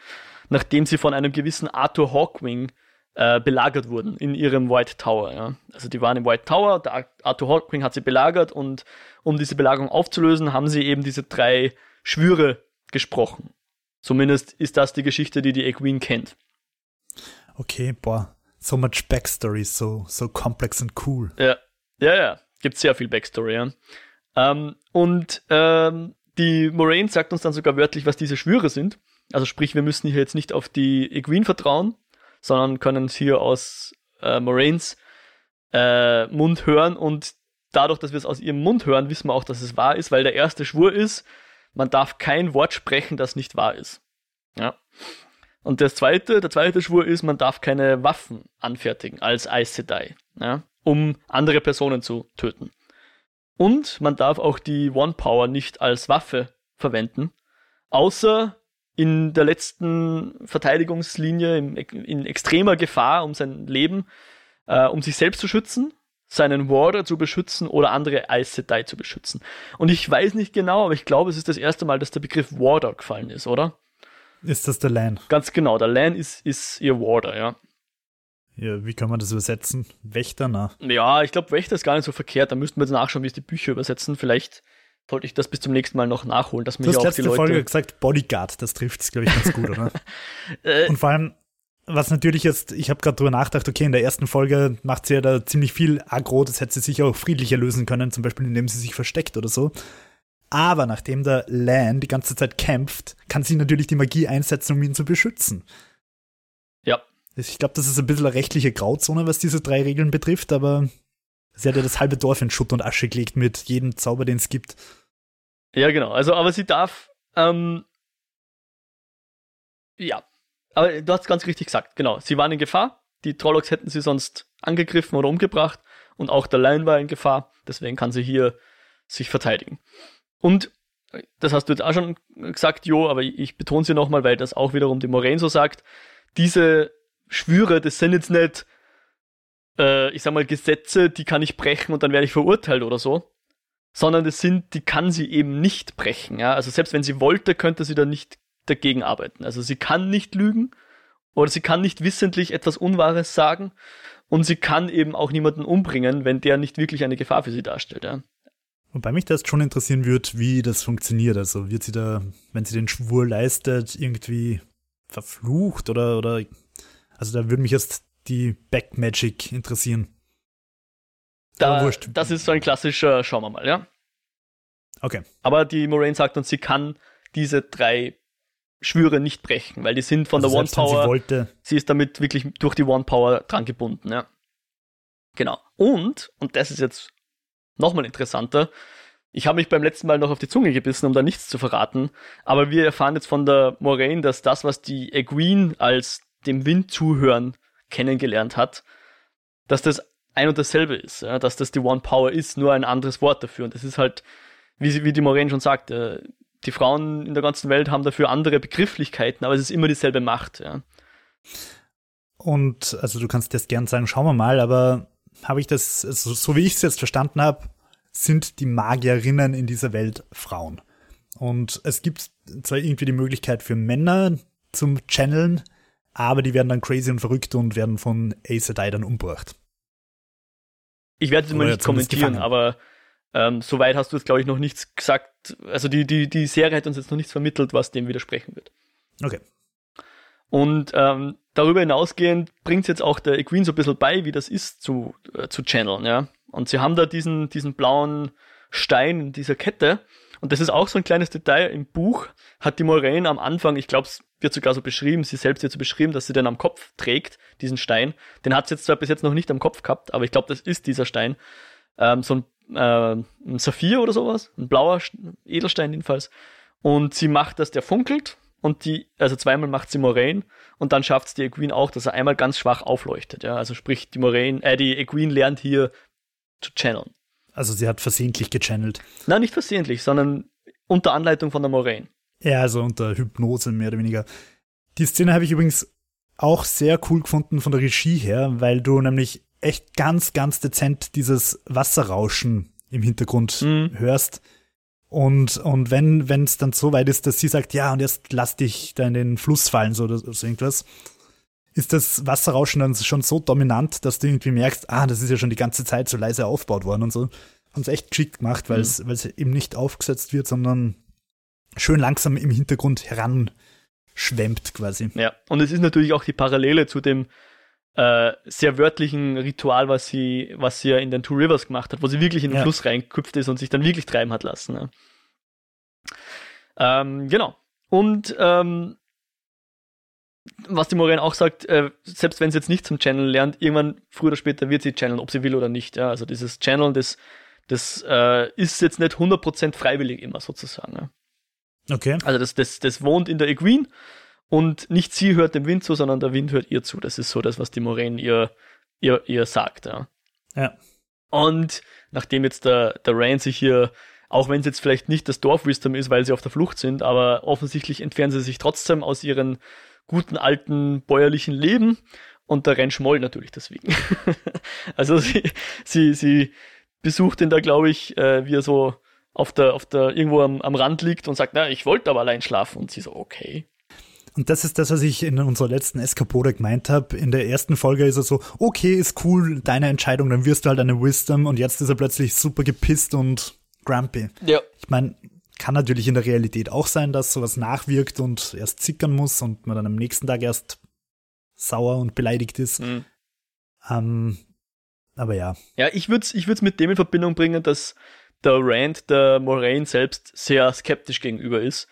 Speaker 1: nachdem sie von einem gewissen Arthur Hawkwing äh, belagert wurden in ihrem White Tower. Ja. Also die waren im White Tower, der Arthur Hawkwing hat sie belagert und um diese Belagerung aufzulösen, haben sie eben diese drei Schwüre gesprochen. Zumindest ist das die Geschichte, die die Equine kennt.
Speaker 2: Okay, boah, so much Backstory, so, so complex and cool.
Speaker 1: Ja, ja, ja, gibt sehr viel Backstory, ja. Ähm, und ähm, die Moraine sagt uns dann sogar wörtlich, was diese Schwüre sind. Also sprich, wir müssen hier jetzt nicht auf die Equine vertrauen, sondern können es hier aus äh, Moraines äh, Mund hören und dadurch, dass wir es aus ihrem Mund hören, wissen wir auch, dass es wahr ist, weil der erste Schwur ist, man darf kein Wort sprechen, das nicht wahr ist. Ja. Und das zweite, der zweite Schwur ist, man darf keine Waffen anfertigen als Aes Sedai, ja, um andere Personen zu töten. Und man darf auch die One Power nicht als Waffe verwenden, außer in der letzten Verteidigungslinie in, in extremer Gefahr um sein Leben, äh, um sich selbst zu schützen, seinen Warder zu beschützen oder andere Aes Sedai zu beschützen. Und ich weiß nicht genau, aber ich glaube, es ist das erste Mal, dass der Begriff Warder gefallen ist, oder?
Speaker 2: Ist das der Lan?
Speaker 1: Ganz genau, der Lan ist, ist ihr Warder, ja.
Speaker 2: Ja, wie kann man das übersetzen? Wächter, na?
Speaker 1: Ja, ich glaube, Wächter ist gar nicht so verkehrt. Da müssten wir jetzt nachschauen, wie es die Bücher übersetzen. Vielleicht sollte ich das bis zum nächsten Mal noch nachholen, dass mir
Speaker 2: du hast
Speaker 1: auch die Leute
Speaker 2: Folge gesagt Bodyguard, das trifft es, glaube ich, ganz gut, oder? Äh, Und vor allem, was natürlich jetzt, ich habe gerade drüber nachgedacht, okay, in der ersten Folge macht sie ja da ziemlich viel aggro, das hätte sie sicher auch friedlicher lösen können, zum Beispiel indem sie sich versteckt oder so. Aber nachdem der Lan die ganze Zeit kämpft, kann sie natürlich die Magie einsetzen, um ihn zu beschützen. Ich glaube, das ist ein bisschen eine rechtliche Grauzone, was diese drei Regeln betrifft, aber sie hat ja das halbe Dorf in Schutt und Asche gelegt mit jedem Zauber, den es gibt.
Speaker 1: Ja, genau. Also, aber sie darf, ähm, ja. Aber du hast ganz richtig gesagt, genau. Sie waren in Gefahr. Die Trollocs hätten sie sonst angegriffen oder umgebracht. Und auch der Lion war in Gefahr. Deswegen kann sie hier sich verteidigen. Und das hast du jetzt auch schon gesagt, Jo, aber ich betone sie nochmal, weil das auch wiederum die Moraine so sagt. Diese Schwüre, das sind jetzt nicht, äh, ich sag mal, Gesetze, die kann ich brechen und dann werde ich verurteilt oder so. Sondern das sind, die kann sie eben nicht brechen. Ja? Also selbst wenn sie wollte, könnte sie da nicht dagegen arbeiten. Also sie kann nicht lügen oder sie kann nicht wissentlich etwas Unwahres sagen und sie kann eben auch niemanden umbringen, wenn der nicht wirklich eine Gefahr für sie darstellt. Ja?
Speaker 2: Wobei mich das schon interessieren wird, wie das funktioniert. Also wird sie da, wenn sie den Schwur leistet, irgendwie verflucht oder, oder, also da würde mich jetzt die Backmagic interessieren.
Speaker 1: Da, das ist so ein klassischer, schauen wir mal, ja.
Speaker 2: Okay.
Speaker 1: Aber die Moraine sagt uns, sie kann diese drei Schwüre nicht brechen, weil die sind von
Speaker 2: also
Speaker 1: der One Power.
Speaker 2: Sie, wollte.
Speaker 1: sie ist damit wirklich durch die One Power dran gebunden, ja. Genau. Und, und das ist jetzt nochmal interessanter. Ich habe mich beim letzten Mal noch auf die Zunge gebissen, um da nichts zu verraten. Aber wir erfahren jetzt von der Moraine, dass das, was die Egwene als dem Wind zuhören kennengelernt hat, dass das ein und dasselbe ist, ja? dass das die One Power ist, nur ein anderes Wort dafür. Und das ist halt, wie, wie die Moraine schon sagt, äh, die Frauen in der ganzen Welt haben dafür andere Begrifflichkeiten, aber es ist immer dieselbe Macht. Ja.
Speaker 2: Und also du kannst jetzt gern sagen, schauen wir mal, aber habe ich das, also, so wie ich es jetzt verstanden habe, sind die Magierinnen in dieser Welt Frauen. Und es gibt zwar irgendwie die Möglichkeit für Männer zum Channeln, aber die werden dann crazy und verrückt und werden von Aes Sedai dann umgebracht.
Speaker 1: Ich werde es immer nicht kommentieren, aber ähm, soweit hast du jetzt, glaube ich, noch nichts gesagt. Also die, die, die Serie hat uns jetzt noch nichts vermittelt, was dem widersprechen wird.
Speaker 2: Okay.
Speaker 1: Und ähm, darüber hinausgehend bringt jetzt auch der Equine so ein bisschen bei, wie das ist zu, äh, zu channeln, ja. Und sie haben da diesen, diesen blauen Stein in dieser Kette. Und das ist auch so ein kleines Detail im Buch, hat die Moraine am Anfang, ich glaube, es wird sogar so beschrieben, sie selbst wird so beschrieben, dass sie den am Kopf trägt, diesen Stein. Den hat sie jetzt zwar bis jetzt noch nicht am Kopf gehabt, aber ich glaube, das ist dieser Stein. Ähm, so ein, äh, ein Saphir oder sowas, ein blauer Edelstein jedenfalls. Und sie macht, dass der funkelt und die, also zweimal macht sie Moraine und dann schafft es die Equine auch, dass er einmal ganz schwach aufleuchtet. Ja, also sprich, die Moraine, äh, die Equine lernt hier zu channeln.
Speaker 2: Also sie hat versehentlich gechannelt.
Speaker 1: Nein, nicht versehentlich, sondern unter Anleitung von der Moraine.
Speaker 2: Ja, also unter Hypnose mehr oder weniger. Die Szene habe ich übrigens auch sehr cool gefunden von der Regie her, weil du nämlich echt ganz, ganz dezent dieses Wasserrauschen im Hintergrund mhm. hörst. Und, und wenn es dann so weit ist, dass sie sagt, ja, und jetzt lass dich da in den Fluss fallen, so, oder so irgendwas, ist das Wasserrauschen dann schon so dominant, dass du irgendwie merkst, ah, das ist ja schon die ganze Zeit so leise aufgebaut worden und so. Haben es echt geschickt gemacht, weil es mhm. eben nicht aufgesetzt wird, sondern schön langsam im Hintergrund heranschwemmt quasi.
Speaker 1: Ja, und es ist natürlich auch die Parallele zu dem äh, sehr wörtlichen Ritual, was sie, was sie ja in den Two Rivers gemacht hat, wo sie wirklich in den ja. Fluss reingeküpft ist und sich dann wirklich treiben hat lassen. Ja. Ähm, genau. Und ähm, was die Moraine auch sagt, äh, selbst wenn sie jetzt nicht zum Channel lernt, irgendwann früher oder später wird sie channeln, ob sie will oder nicht. Ja? Also dieses Channel, das, das äh, ist jetzt nicht 100% freiwillig immer sozusagen. Ja?
Speaker 2: Okay.
Speaker 1: Also das, das, das wohnt in der Equine und nicht sie hört dem Wind zu, sondern der Wind hört ihr zu. Das ist so das, was die Moraine ihr, ihr, ihr sagt. Ja.
Speaker 2: ja.
Speaker 1: Und nachdem jetzt der, der Rand sich hier, auch wenn es jetzt vielleicht nicht das Dorfwisdom ist, weil sie auf der Flucht sind, aber offensichtlich entfernen sie sich trotzdem aus ihren guten alten bäuerlichen Leben und der rennt schmoll natürlich deswegen. also sie, sie, sie besucht ihn da, glaube ich, äh, wie er so auf der, auf der, irgendwo am, am Rand liegt und sagt, na, ich wollte aber allein schlafen. Und sie so, okay.
Speaker 2: Und das ist das, was ich in unserer letzten Eskapode gemeint habe. In der ersten Folge ist er so, okay, ist cool, deine Entscheidung, dann wirst du halt eine Wisdom und jetzt ist er plötzlich super gepisst und grumpy.
Speaker 1: Ja.
Speaker 2: Ich meine, kann natürlich in der Realität auch sein, dass sowas nachwirkt und erst zickern muss und man dann am nächsten Tag erst sauer und beleidigt ist. Mhm. Ähm, aber ja.
Speaker 1: Ja, ich würde es ich würd's mit dem in Verbindung bringen, dass der Rand der Moraine selbst sehr skeptisch gegenüber ist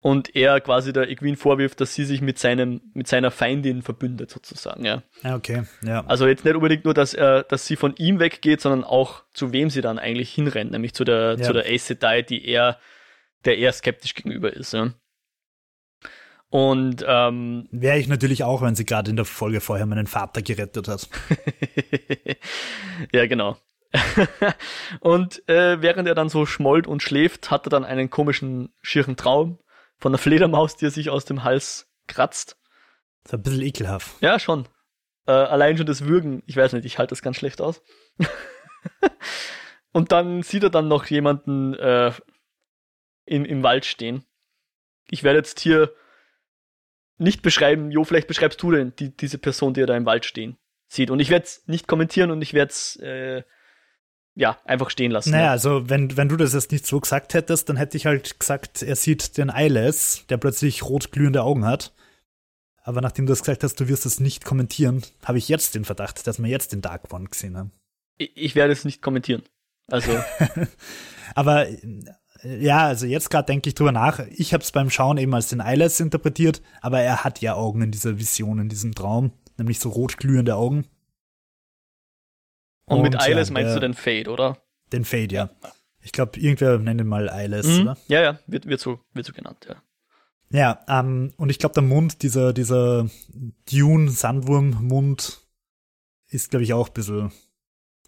Speaker 1: und er quasi der Egwene vorwirft, dass sie sich mit seinem mit seiner Feindin verbündet sozusagen, ja.
Speaker 2: Ja, okay, ja.
Speaker 1: Also jetzt nicht unbedingt nur, dass er dass sie von ihm weggeht, sondern auch zu wem sie dann eigentlich hinrennt, nämlich zu der ja. zu der Aes Sedai, die er der eher skeptisch gegenüber ist. Ja. Und ähm,
Speaker 2: wäre ich natürlich auch, wenn sie gerade in der Folge vorher meinen Vater gerettet hat.
Speaker 1: ja, genau. und äh, während er dann so schmollt und schläft, hat er dann einen komischen, schieren Traum von einer Fledermaus, die er sich aus dem Hals kratzt.
Speaker 2: Das ist ein bisschen ekelhaft.
Speaker 1: Ja, schon. Äh, allein schon das Würgen, ich weiß nicht, ich halte das ganz schlecht aus. und dann sieht er dann noch jemanden äh, im, im Wald stehen. Ich werde jetzt hier nicht beschreiben, Jo, vielleicht beschreibst du denn die, diese Person, die er da im Wald stehen sieht. Und ich werde es nicht kommentieren und ich werde es äh, ja einfach stehen lassen.
Speaker 2: Naja,
Speaker 1: ja.
Speaker 2: also wenn, wenn du das jetzt nicht so gesagt hättest, dann hätte ich halt gesagt, er sieht den Eyeless, der plötzlich rot glühende Augen hat. Aber nachdem du das gesagt hast, du wirst es nicht kommentieren, habe ich jetzt den Verdacht, dass wir jetzt den Dark One gesehen haben.
Speaker 1: Ich, ich werde es nicht kommentieren. Also.
Speaker 2: Aber ja, also jetzt gerade denke ich drüber nach. Ich habe es beim Schauen eben als den Eyeless interpretiert, aber er hat ja Augen in dieser Vision, in diesem Traum, nämlich so rot glühende Augen.
Speaker 1: Und, Und mit Eyeless ja, meinst du den Fade, oder?
Speaker 2: Den Fade, ja. Ich glaube, irgendwer nennt ihn mal Eyeless,
Speaker 1: mhm.
Speaker 2: oder?
Speaker 1: Ja, ja, wird, wird, so, wird so genannt, ja.
Speaker 2: Ja, ähm, und ich glaube, der Mund, dieser, dieser Dune-Sandwurm-Mund, ist, glaube ich, auch ein bisschen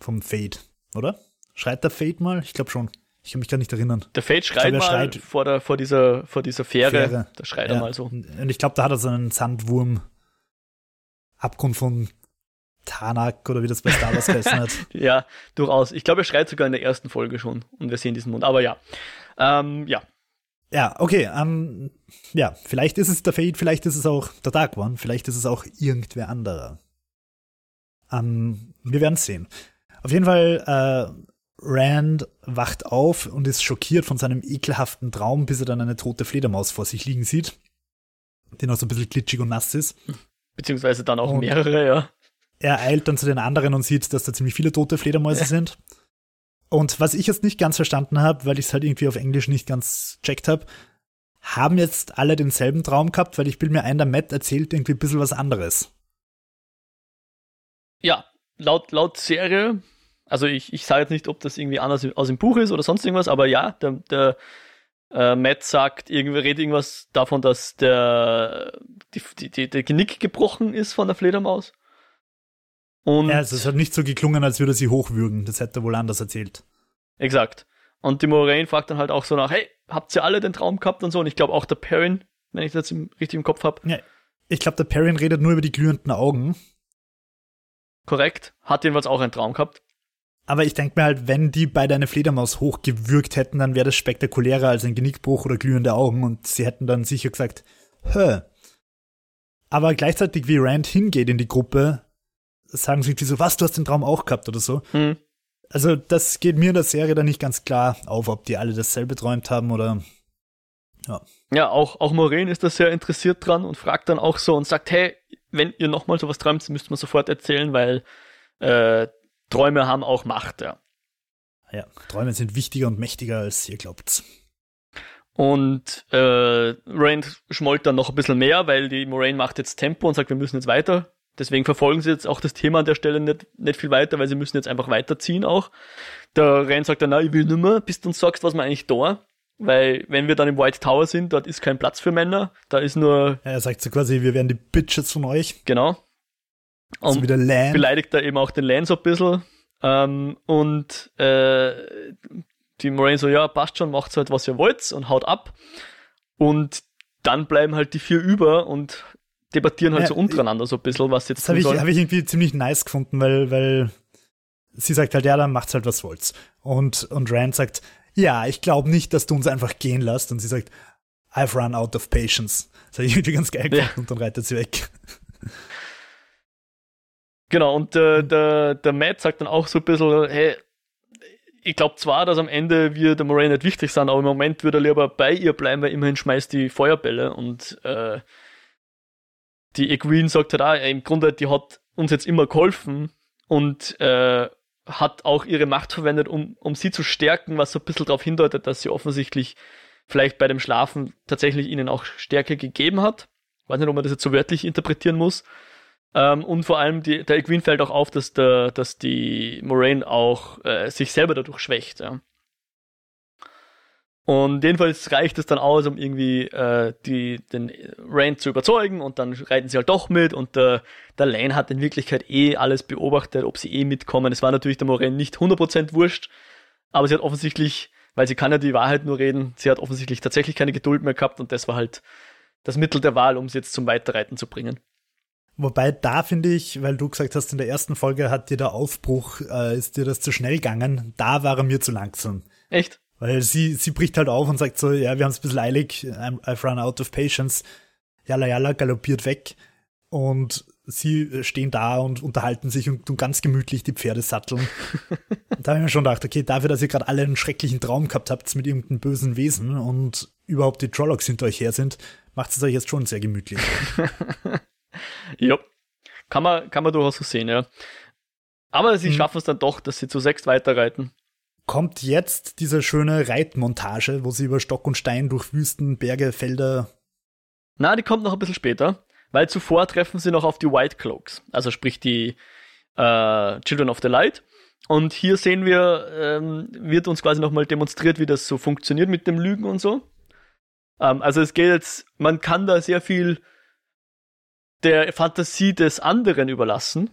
Speaker 2: vom Fade, oder? Schreit der Fade mal? Ich glaube schon. Ich kann mich gar nicht erinnern.
Speaker 1: Der Fate schreit glaub, mal schreit vor, der, vor, dieser, vor dieser Fähre. Fähre. Da schreit ja. er mal so.
Speaker 2: Und ich glaube, da hat er so einen Sandwurm. Abgrund von Tanak oder wie das bei Star Wars geheißen hat.
Speaker 1: ja, durchaus. Ich glaube, er schreit sogar in der ersten Folge schon und wir sehen diesen Mund. Aber ja. Ähm, ja.
Speaker 2: Ja, okay. Ähm, ja, vielleicht ist es der Fate, vielleicht ist es auch der Dark One, vielleicht ist es auch irgendwer anderer. Ähm, wir werden es sehen. Auf jeden Fall, äh, Rand wacht auf und ist schockiert von seinem ekelhaften Traum, bis er dann eine tote Fledermaus vor sich liegen sieht, die noch so ein bisschen glitschig und nass ist.
Speaker 1: Beziehungsweise dann auch und mehrere, ja.
Speaker 2: Er eilt dann zu den anderen und sieht, dass da ziemlich viele tote Fledermäuse ja. sind. Und was ich jetzt nicht ganz verstanden habe, weil ich es halt irgendwie auf Englisch nicht ganz checkt habe, haben jetzt alle denselben Traum gehabt, weil ich bilde mir ein, der Matt erzählt irgendwie ein bisschen was anderes.
Speaker 1: Ja, laut, laut Serie also ich, ich sage jetzt nicht, ob das irgendwie anders aus dem Buch ist oder sonst irgendwas, aber ja, der, der äh, Matt sagt, irgendwie redet irgendwas davon, dass der, die, die, der Genick gebrochen ist von der Fledermaus.
Speaker 2: Und ja, also es hat nicht so geklungen, als würde sie hochwürgen. Das hätte er wohl anders erzählt.
Speaker 1: Exakt. Und die Moraine fragt dann halt auch so nach, hey, habt ihr alle den Traum gehabt und so? Und ich glaube auch der Perrin, wenn ich das im, richtig im Kopf habe.
Speaker 2: Ja, ich glaube, der Perrin redet nur über die glühenden Augen.
Speaker 1: Korrekt. Hat jedenfalls auch einen Traum gehabt.
Speaker 2: Aber ich denke mir halt, wenn die beide eine Fledermaus hochgewürgt hätten, dann wäre das spektakulärer als ein Genickbruch oder glühende Augen und sie hätten dann sicher gesagt, hä. Aber gleichzeitig, wie Rand hingeht in die Gruppe, sagen sie so, was, du hast den Traum auch gehabt oder so. Hm. Also das geht mir in der Serie dann nicht ganz klar auf, ob die alle dasselbe träumt haben oder
Speaker 1: ja. Ja, auch, auch Maureen ist da sehr interessiert dran und fragt dann auch so und sagt, hey, wenn ihr nochmal sowas träumt, müsst man sofort erzählen, weil äh, Träume haben auch Macht, ja.
Speaker 2: Ja, Träume sind wichtiger und mächtiger, als ihr glaubt.
Speaker 1: Und äh, Rand schmollt dann noch ein bisschen mehr, weil die Moraine macht jetzt Tempo und sagt, wir müssen jetzt weiter. Deswegen verfolgen sie jetzt auch das Thema an der Stelle nicht, nicht viel weiter, weil sie müssen jetzt einfach weiterziehen auch. Der Rand sagt dann, na, ich will nimmer, bis du uns sagst, was wir eigentlich da. Weil wenn wir dann im White Tower sind, dort ist kein Platz für Männer, da ist nur...
Speaker 2: Ja, er sagt so quasi, wir werden die Bitches von euch.
Speaker 1: Genau.
Speaker 2: Und so wie der Lan.
Speaker 1: beleidigt er eben auch den Lan so ein bisschen. Ähm, und äh, die Moraine so, ja, passt schon, macht halt, was ihr wollt und haut ab. Und dann bleiben halt die vier über und debattieren halt ja, so untereinander so ein bisschen, was jetzt
Speaker 2: Das habe ich, hab ich irgendwie ziemlich nice gefunden, weil, weil sie sagt halt, ja, dann macht's halt, was wollt's. Und, und Rand sagt, ja, ich glaube nicht, dass du uns einfach gehen lässt. Und sie sagt, I've run out of patience. Das habe ich irgendwie ganz geil gefunden ja. und dann reitet sie weg.
Speaker 1: Genau, und äh, der, der Matt sagt dann auch so ein bisschen, hey, ich glaube zwar, dass am Ende wir der Moraine nicht wichtig sind, aber im Moment würde er lieber bei ihr bleiben, weil immerhin schmeißt die Feuerbälle und äh, die Egwene sagt halt auch, im Grunde, die hat uns jetzt immer geholfen und äh, hat auch ihre Macht verwendet, um, um sie zu stärken, was so ein bisschen darauf hindeutet, dass sie offensichtlich vielleicht bei dem Schlafen tatsächlich ihnen auch Stärke gegeben hat. Ich weiß nicht, ob man das jetzt so wörtlich interpretieren muss. Ähm, und vor allem die, der Green fällt auch auf, dass, der, dass die Moraine auch äh, sich selber dadurch schwächt. Ja. Und jedenfalls reicht es dann aus, um irgendwie äh, die, den Rand zu überzeugen und dann reiten sie halt doch mit und der, der Lane hat in Wirklichkeit eh alles beobachtet, ob sie eh mitkommen. Es war natürlich der Moraine nicht 100% wurscht, aber sie hat offensichtlich, weil sie kann ja die Wahrheit nur reden, sie hat offensichtlich tatsächlich keine Geduld mehr gehabt und das war halt das Mittel der Wahl, um sie jetzt zum Weiterreiten zu bringen.
Speaker 2: Wobei da finde ich, weil du gesagt hast, in der ersten Folge hat dir der Aufbruch, äh, ist dir das zu schnell gegangen, da war er mir zu langsam.
Speaker 1: Echt?
Speaker 2: Weil sie, sie bricht halt auf und sagt so, ja, wir haben es ein bisschen eilig, I've run out of patience. Jalla jalla galoppiert weg und sie stehen da und unterhalten sich und tun ganz gemütlich die Pferde satteln. da habe ich mir schon gedacht, okay, dafür, dass ihr gerade alle einen schrecklichen Traum gehabt habt mit irgendeinem bösen Wesen und überhaupt die Trollocs hinter euch her sind, macht es euch jetzt schon sehr gemütlich.
Speaker 1: ja, kann man, kann man durchaus so sehen, ja. Aber sie mhm. schaffen es dann doch, dass sie zu sechs weiterreiten.
Speaker 2: Kommt jetzt diese schöne Reitmontage, wo sie über Stock und Stein durch Wüsten, Berge, Felder.
Speaker 1: Na, die kommt noch ein bisschen später, weil zuvor treffen sie noch auf die White Cloaks, also sprich die äh, Children of the Light. Und hier sehen wir, ähm, wird uns quasi nochmal demonstriert, wie das so funktioniert mit dem Lügen und so. Ähm, also es geht jetzt, man kann da sehr viel der Fantasie des anderen überlassen.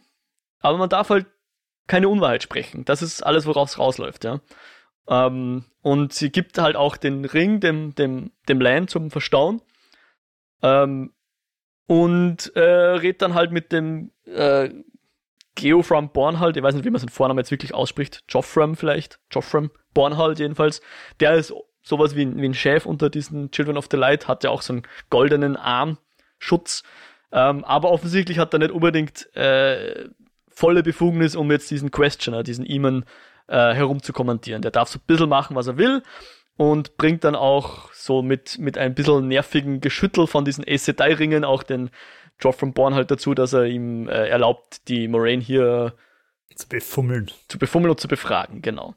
Speaker 1: Aber man darf halt keine Unwahrheit sprechen. Das ist alles, worauf es rausläuft, ja. Ähm, und sie gibt halt auch den Ring dem, dem, dem Lan zum Verstauen. Ähm, und äh, redet dann halt mit dem äh, Geofram Bornhalt, ich weiß nicht, wie man seinen Vornamen jetzt wirklich ausspricht, Joffram vielleicht, Joffram Bornhalt jedenfalls, der ist sowas wie, wie ein Chef unter diesen Children of the Light, hat ja auch so einen goldenen Armschutz ähm, aber offensichtlich hat er nicht unbedingt äh, volle Befugnis, um jetzt diesen Questioner, diesen Eamon äh, herumzukommentieren. Der darf so ein bisschen machen, was er will und bringt dann auch so mit, mit ein bisschen nervigen Geschüttel von diesen Aes Sedai-Ringen auch den Joffrey Born halt dazu, dass er ihm äh, erlaubt, die Moraine hier
Speaker 2: zu befummeln.
Speaker 1: Zu befummeln und zu befragen, genau.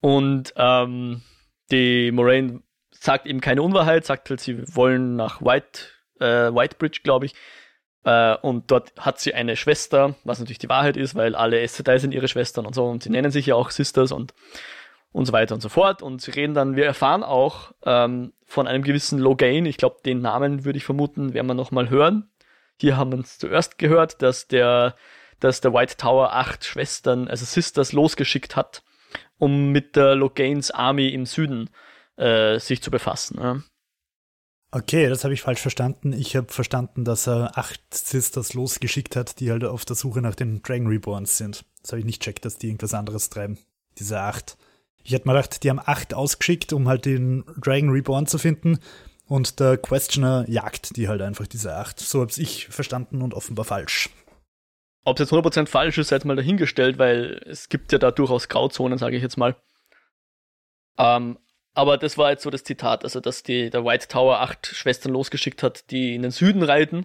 Speaker 1: Und ähm, die Moraine sagt eben keine Unwahrheit, sagt halt, sie wollen nach White äh, Whitebridge, glaube ich. Äh, und dort hat sie eine Schwester, was natürlich die Wahrheit ist, weil alle Aes sind ihre Schwestern und so. Und sie nennen sich ja auch Sisters und, und so weiter und so fort. Und sie reden dann, wir erfahren auch ähm, von einem gewissen Logain, ich glaube, den Namen würde ich vermuten, werden wir nochmal hören. Hier haben wir uns zuerst gehört, dass der, dass der White Tower acht Schwestern, also Sisters, losgeschickt hat, um mit der Logains Army im Süden äh, sich zu befassen. Ja.
Speaker 2: Okay, das habe ich falsch verstanden. Ich habe verstanden, dass er acht Sisters losgeschickt hat, die halt auf der Suche nach den Dragon Reborns sind. Das habe ich nicht checkt, dass die irgendwas anderes treiben. Diese acht. Ich hätte mal gedacht, die haben acht ausgeschickt, um halt den Dragon Reborn zu finden. Und der Questioner jagt die halt einfach, diese acht. So habe ich verstanden und offenbar falsch.
Speaker 1: Ob es jetzt 100% falsch ist, sei jetzt mal dahingestellt, weil es gibt ja da durchaus Grauzonen, sage ich jetzt mal. Ähm, aber das war jetzt so das Zitat, also dass die, der White Tower acht Schwestern losgeschickt hat, die in den Süden reiten.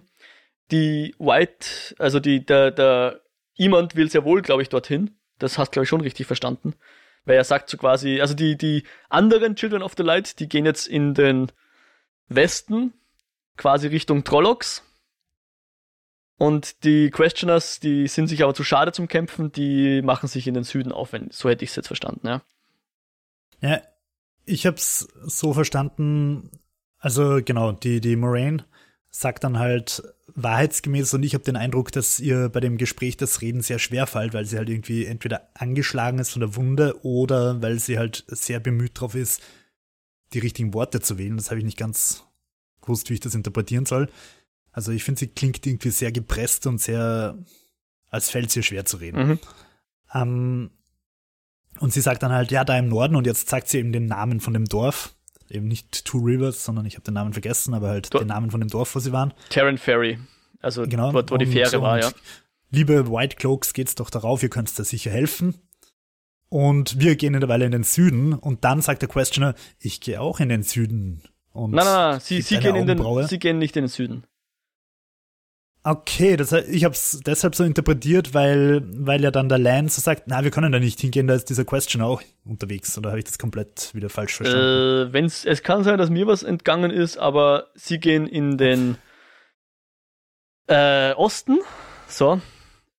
Speaker 1: Die White, also die, der, der, jemand will sehr wohl, glaube ich, dorthin. Das hast, glaube ich, schon richtig verstanden. Weil er sagt so quasi, also die, die anderen Children of the Light, die gehen jetzt in den Westen, quasi Richtung Trollocs. Und die Questioners, die sind sich aber zu schade zum Kämpfen, die machen sich in den Süden auf, wenn, so hätte ich es jetzt verstanden, ja.
Speaker 2: Ja, ich habe es so verstanden, also genau, die, die Moraine sagt dann halt wahrheitsgemäß und ich habe den Eindruck, dass ihr bei dem Gespräch das Reden sehr schwer fällt, weil sie halt irgendwie entweder angeschlagen ist von der Wunde oder weil sie halt sehr bemüht drauf ist, die richtigen Worte zu wählen. Das habe ich nicht ganz gewusst, wie ich das interpretieren soll. Also ich finde, sie klingt irgendwie sehr gepresst und sehr, als fällt es ihr schwer zu reden. Mhm. Ähm, und sie sagt dann halt, ja, da im Norden und jetzt sagt sie eben den Namen von dem Dorf. Eben nicht Two Rivers, sondern ich habe den Namen vergessen, aber halt Do den Namen von dem Dorf, wo sie waren.
Speaker 1: Terran Ferry. Also genau, dort, wo die Fähre war, ja.
Speaker 2: Liebe White Cloaks, geht's doch darauf, ihr könnt da sicher helfen. Und wir gehen in der Weile in den Süden und dann sagt der Questioner, ich gehe auch in den Süden.
Speaker 1: Und nein, nein, nein, sie, sie, gehen in den, sie gehen nicht in den Süden.
Speaker 2: Okay, das, ich habe es deshalb so interpretiert, weil, weil ja dann der Lance sagt, na, wir können da nicht hingehen, da ist dieser Question auch unterwegs. Oder habe ich das komplett wieder falsch verstanden?
Speaker 1: Äh, wenn's, es kann sein, dass mir was entgangen ist, aber sie gehen in den äh, Osten. So.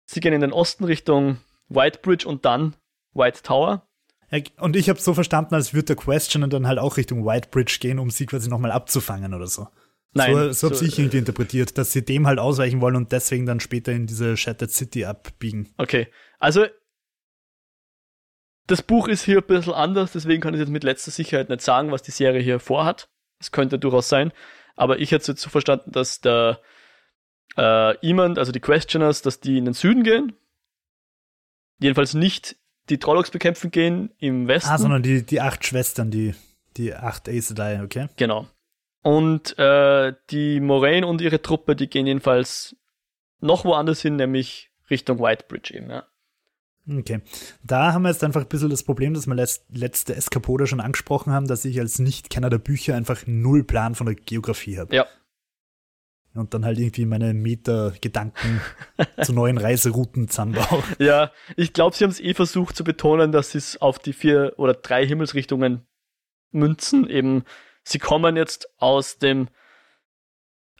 Speaker 1: Sie gehen in den Osten Richtung White Bridge und dann White Tower.
Speaker 2: und ich habe so verstanden, als würde der Questioner dann halt auch Richtung White Bridge gehen, um sie quasi nochmal abzufangen oder so. Nein, so, so habe so, ich irgendwie interpretiert, dass sie dem halt ausweichen wollen und deswegen dann später in diese Shattered City abbiegen.
Speaker 1: Okay, also das Buch ist hier ein bisschen anders, deswegen kann ich jetzt mit letzter Sicherheit nicht sagen, was die Serie hier vorhat. Es könnte durchaus sein, aber ich hätte es so verstanden, dass der äh, jemand, also die Questioners, dass die in den Süden gehen. Jedenfalls nicht die Trollocs bekämpfen gehen im Westen. Ah,
Speaker 2: sondern die, die acht Schwestern, die, die acht Aes okay?
Speaker 1: Genau. Und äh, die Moraine und ihre Truppe, die gehen jedenfalls noch woanders hin, nämlich Richtung Whitebridge eben, ja.
Speaker 2: Okay. Da haben wir jetzt einfach ein bisschen das Problem, dass wir letzte Eskapode schon angesprochen haben, dass ich als Nicht-Kenner der Bücher einfach null Plan von der Geografie habe.
Speaker 1: Ja.
Speaker 2: Und dann halt irgendwie meine Meta-Gedanken zu neuen Reiserouten zusammenbaue.
Speaker 1: Ja, ich glaube, sie haben es eh versucht zu betonen, dass sie es auf die vier oder drei Himmelsrichtungen münzen, eben sie kommen jetzt aus dem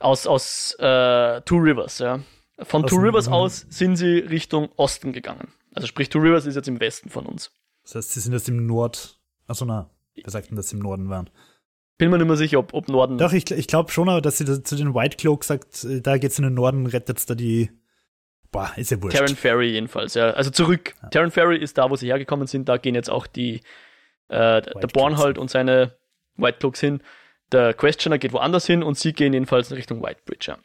Speaker 1: aus aus äh, Two Rivers, ja. Von aus Two Rivers aus sind sie Richtung Osten gegangen. Also sprich, Two Rivers ist jetzt im Westen von uns.
Speaker 2: Das heißt, sie sind jetzt im Nord. Achso, na, wer sagt denn, dass sie im Norden waren?
Speaker 1: Bin mir nicht mehr sicher, ob, ob Norden.
Speaker 2: Doch, ich, ich glaube schon, aber dass sie zu den White Cloak sagt, äh, da geht's in den Norden, rettet's da die. Boah, ist ja wurscht.
Speaker 1: Terran Ferry jedenfalls, ja. Also zurück. Ja. Terran Ferry ist da, wo sie hergekommen sind, da gehen jetzt auch die äh, der Bornhold und seine White Cloaks hin. Der Questioner geht woanders hin und sie gehen jedenfalls in Richtung Whitebridge. Ja.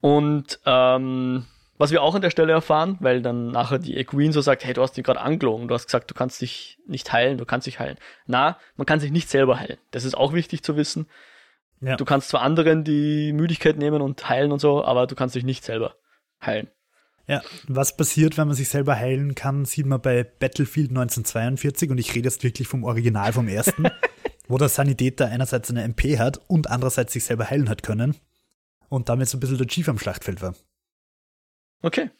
Speaker 1: Und ähm, was wir auch an der Stelle erfahren, weil dann nachher die Queen so sagt, hey, du hast dich gerade angelogen, du hast gesagt, du kannst dich nicht heilen, du kannst dich heilen. Na, man kann sich nicht selber heilen. Das ist auch wichtig zu wissen. Ja. Du kannst zwar anderen die Müdigkeit nehmen und heilen und so, aber du kannst dich nicht selber heilen.
Speaker 2: Ja, was passiert, wenn man sich selber heilen kann, sieht man bei Battlefield 1942 und ich rede jetzt wirklich vom Original vom ersten, wo der Sanitäter einerseits eine MP hat und andererseits sich selber heilen hat können und damit so ein bisschen der Chief am Schlachtfeld war.
Speaker 1: Okay.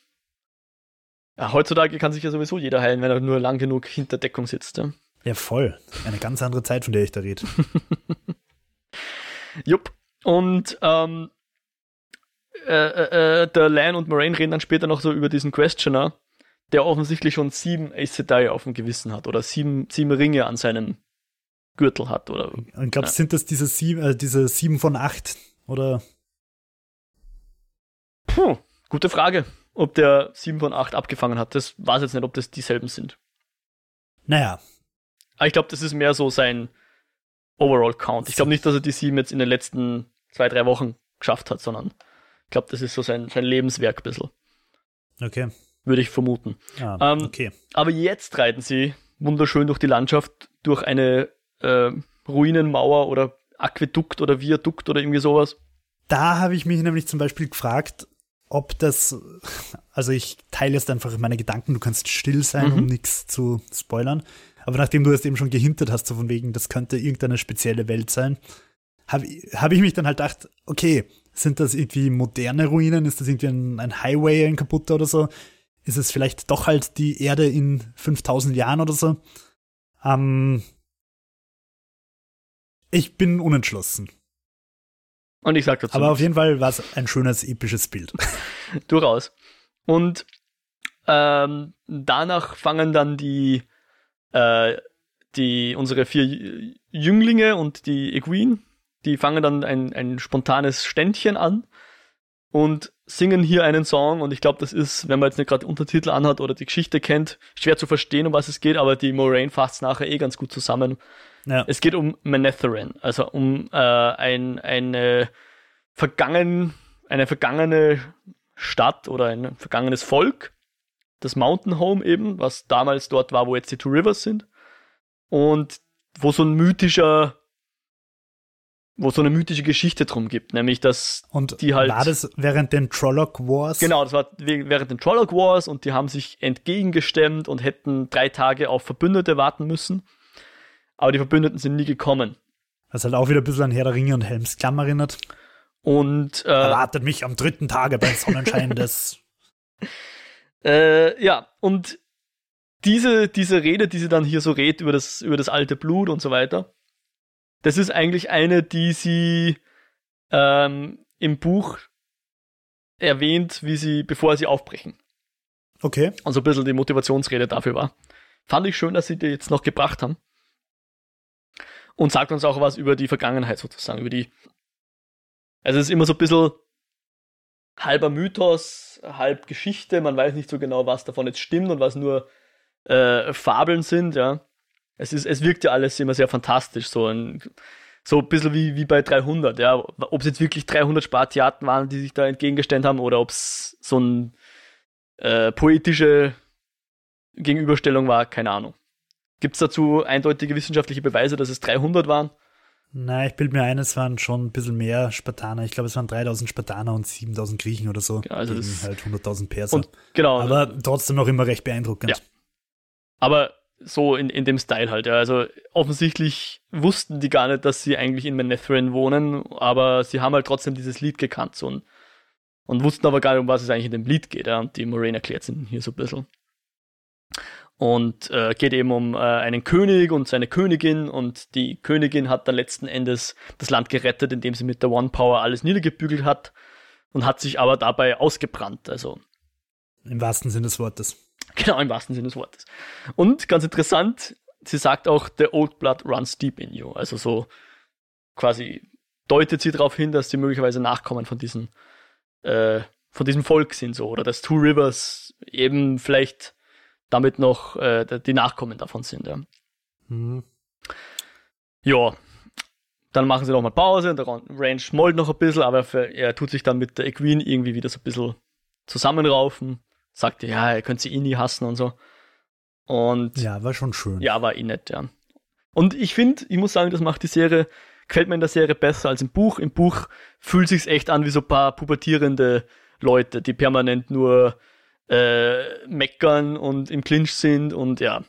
Speaker 1: Ja, heutzutage kann sich ja sowieso jeder heilen, wenn er nur lang genug hinter Deckung sitzt. Ja,
Speaker 2: ja voll. Eine ganz andere Zeit, von der ich da rede.
Speaker 1: Jupp. Und ähm, äh, äh, äh, der Lan und Moraine reden dann später noch so über diesen Questioner, der offensichtlich schon sieben Ace Sedai auf dem Gewissen hat oder sieben, sieben Ringe an seinem Gürtel hat. Oder,
Speaker 2: ich glaube, ja. sind das diese sieben, äh, diese sieben von acht oder?
Speaker 1: Puh, gute Frage, ob der sieben von acht abgefangen hat. Das weiß jetzt nicht, ob das dieselben sind.
Speaker 2: Naja.
Speaker 1: Aber ich glaube, das ist mehr so sein, Overall Count. Ich glaube nicht, dass er die sieben jetzt in den letzten zwei, drei Wochen geschafft hat, sondern ich glaube, das ist so sein, sein Lebenswerk ein bisschen.
Speaker 2: Okay.
Speaker 1: Würde ich vermuten.
Speaker 2: Ah, ähm, okay.
Speaker 1: Aber jetzt reiten sie wunderschön durch die Landschaft, durch eine äh, Ruinenmauer oder Aquädukt oder Viadukt oder irgendwie sowas.
Speaker 2: Da habe ich mich nämlich zum Beispiel gefragt, ob das, also ich teile jetzt einfach meine Gedanken, du kannst still sein, mhm. um nichts zu spoilern. Aber nachdem du es eben schon gehintet hast, so von wegen, das könnte irgendeine spezielle Welt sein, habe hab ich mich dann halt gedacht, okay, sind das irgendwie moderne Ruinen? Ist das irgendwie ein, ein Highway, ein kaputter oder so? Ist es vielleicht doch halt die Erde in 5000 Jahren oder so? Ähm, ich bin unentschlossen.
Speaker 1: Und ich sag dazu.
Speaker 2: Aber auf jeden Fall war es ein schönes, episches Bild.
Speaker 1: Durchaus. Und ähm, danach fangen dann die, äh, die unsere vier Jünglinge und die Equine, die fangen dann ein, ein spontanes Ständchen an und singen hier einen Song und ich glaube, das ist, wenn man jetzt nicht gerade Untertitel anhat oder die Geschichte kennt, schwer zu verstehen, um was es geht, aber die Moraine fasst es nachher eh ganz gut zusammen. Ja. Es geht um Manetherin, also um äh, ein, eine, vergangen, eine vergangene Stadt oder ein vergangenes Volk, das Mountain Home eben, was damals dort war, wo jetzt die Two Rivers sind. Und wo so ein mythischer wo so eine mythische Geschichte drum gibt, nämlich dass
Speaker 2: und
Speaker 1: die halt.
Speaker 2: War das während den Trolloc Wars?
Speaker 1: Genau, das war während den Trolloc Wars und die haben sich entgegengestemmt und hätten drei Tage auf Verbündete warten müssen. Aber die Verbündeten sind nie gekommen.
Speaker 2: Was halt auch wieder ein bisschen an Herr der Ringe und Helms Klamm erinnert.
Speaker 1: Und äh,
Speaker 2: erwartet mich am dritten Tage beim Sonnenschein des.
Speaker 1: äh, ja, und diese, diese Rede, die sie dann hier so redet über das, über das alte Blut und so weiter, das ist eigentlich eine, die sie ähm, im Buch erwähnt, wie sie, bevor sie aufbrechen.
Speaker 2: Okay.
Speaker 1: Und so ein bisschen die Motivationsrede dafür war. Fand ich schön, dass sie die jetzt noch gebracht haben. Und sagt uns auch was über die Vergangenheit sozusagen, über die. Also es ist immer so ein bisschen halber Mythos, halb Geschichte, man weiß nicht so genau, was davon jetzt stimmt und was nur äh, Fabeln sind, ja es ist, es wirkt ja alles immer sehr fantastisch, so ein, so ein bisschen wie, wie bei 300, ja. Ob es jetzt wirklich 300 Spartiaten waren, die sich da entgegengestellt haben, oder ob es so eine äh, poetische Gegenüberstellung war, keine Ahnung. Gibt es dazu eindeutige wissenschaftliche Beweise, dass es 300 waren?
Speaker 2: Nein, ich bilde mir ein, es waren schon ein bisschen mehr Spartaner. Ich glaube, es waren 3000 Spartaner und 7000 Griechen oder so.
Speaker 1: Ja, also gegen
Speaker 2: halt 100.000 Perser. Und,
Speaker 1: genau.
Speaker 2: Aber trotzdem noch immer recht beeindruckend.
Speaker 1: Ja. Aber so in, in dem Style halt. Ja. Also offensichtlich wussten die gar nicht, dass sie eigentlich in Manethrin wohnen, aber sie haben halt trotzdem dieses Lied gekannt so, und, und wussten aber gar nicht, um was es eigentlich in dem Lied geht. Ja. Und die Moraine erklärt es ihnen hier so ein bisschen. Und äh, geht eben um äh, einen König und seine Königin und die Königin hat dann letzten Endes das Land gerettet, indem sie mit der One Power alles niedergebügelt hat und hat sich aber dabei ausgebrannt. Also
Speaker 2: im wahrsten Sinne des Wortes.
Speaker 1: Genau, im wahrsten Sinne des Wortes. Und ganz interessant, sie sagt auch, the old blood runs deep in you. Also so quasi deutet sie darauf hin, dass sie möglicherweise Nachkommen von diesen, äh, von diesem Volk sind, so, oder dass Two Rivers eben vielleicht damit noch äh, die Nachkommen davon sind, ja. Mhm. Ja, dann machen sie nochmal Pause und der Range mollt noch ein bisschen, aber er tut sich dann mit der Equine irgendwie wieder so ein bisschen zusammenraufen sagte, ja, er könnte sie eh nie hassen und so. Und
Speaker 2: ja, war schon schön.
Speaker 1: Ja, war eh nett, ja. Und ich finde, ich muss sagen, das macht die Serie, gefällt mir in der Serie besser als im Buch. Im Buch fühlt sich's echt an wie so ein paar pubertierende Leute, die permanent nur äh, meckern und im Clinch sind und ja,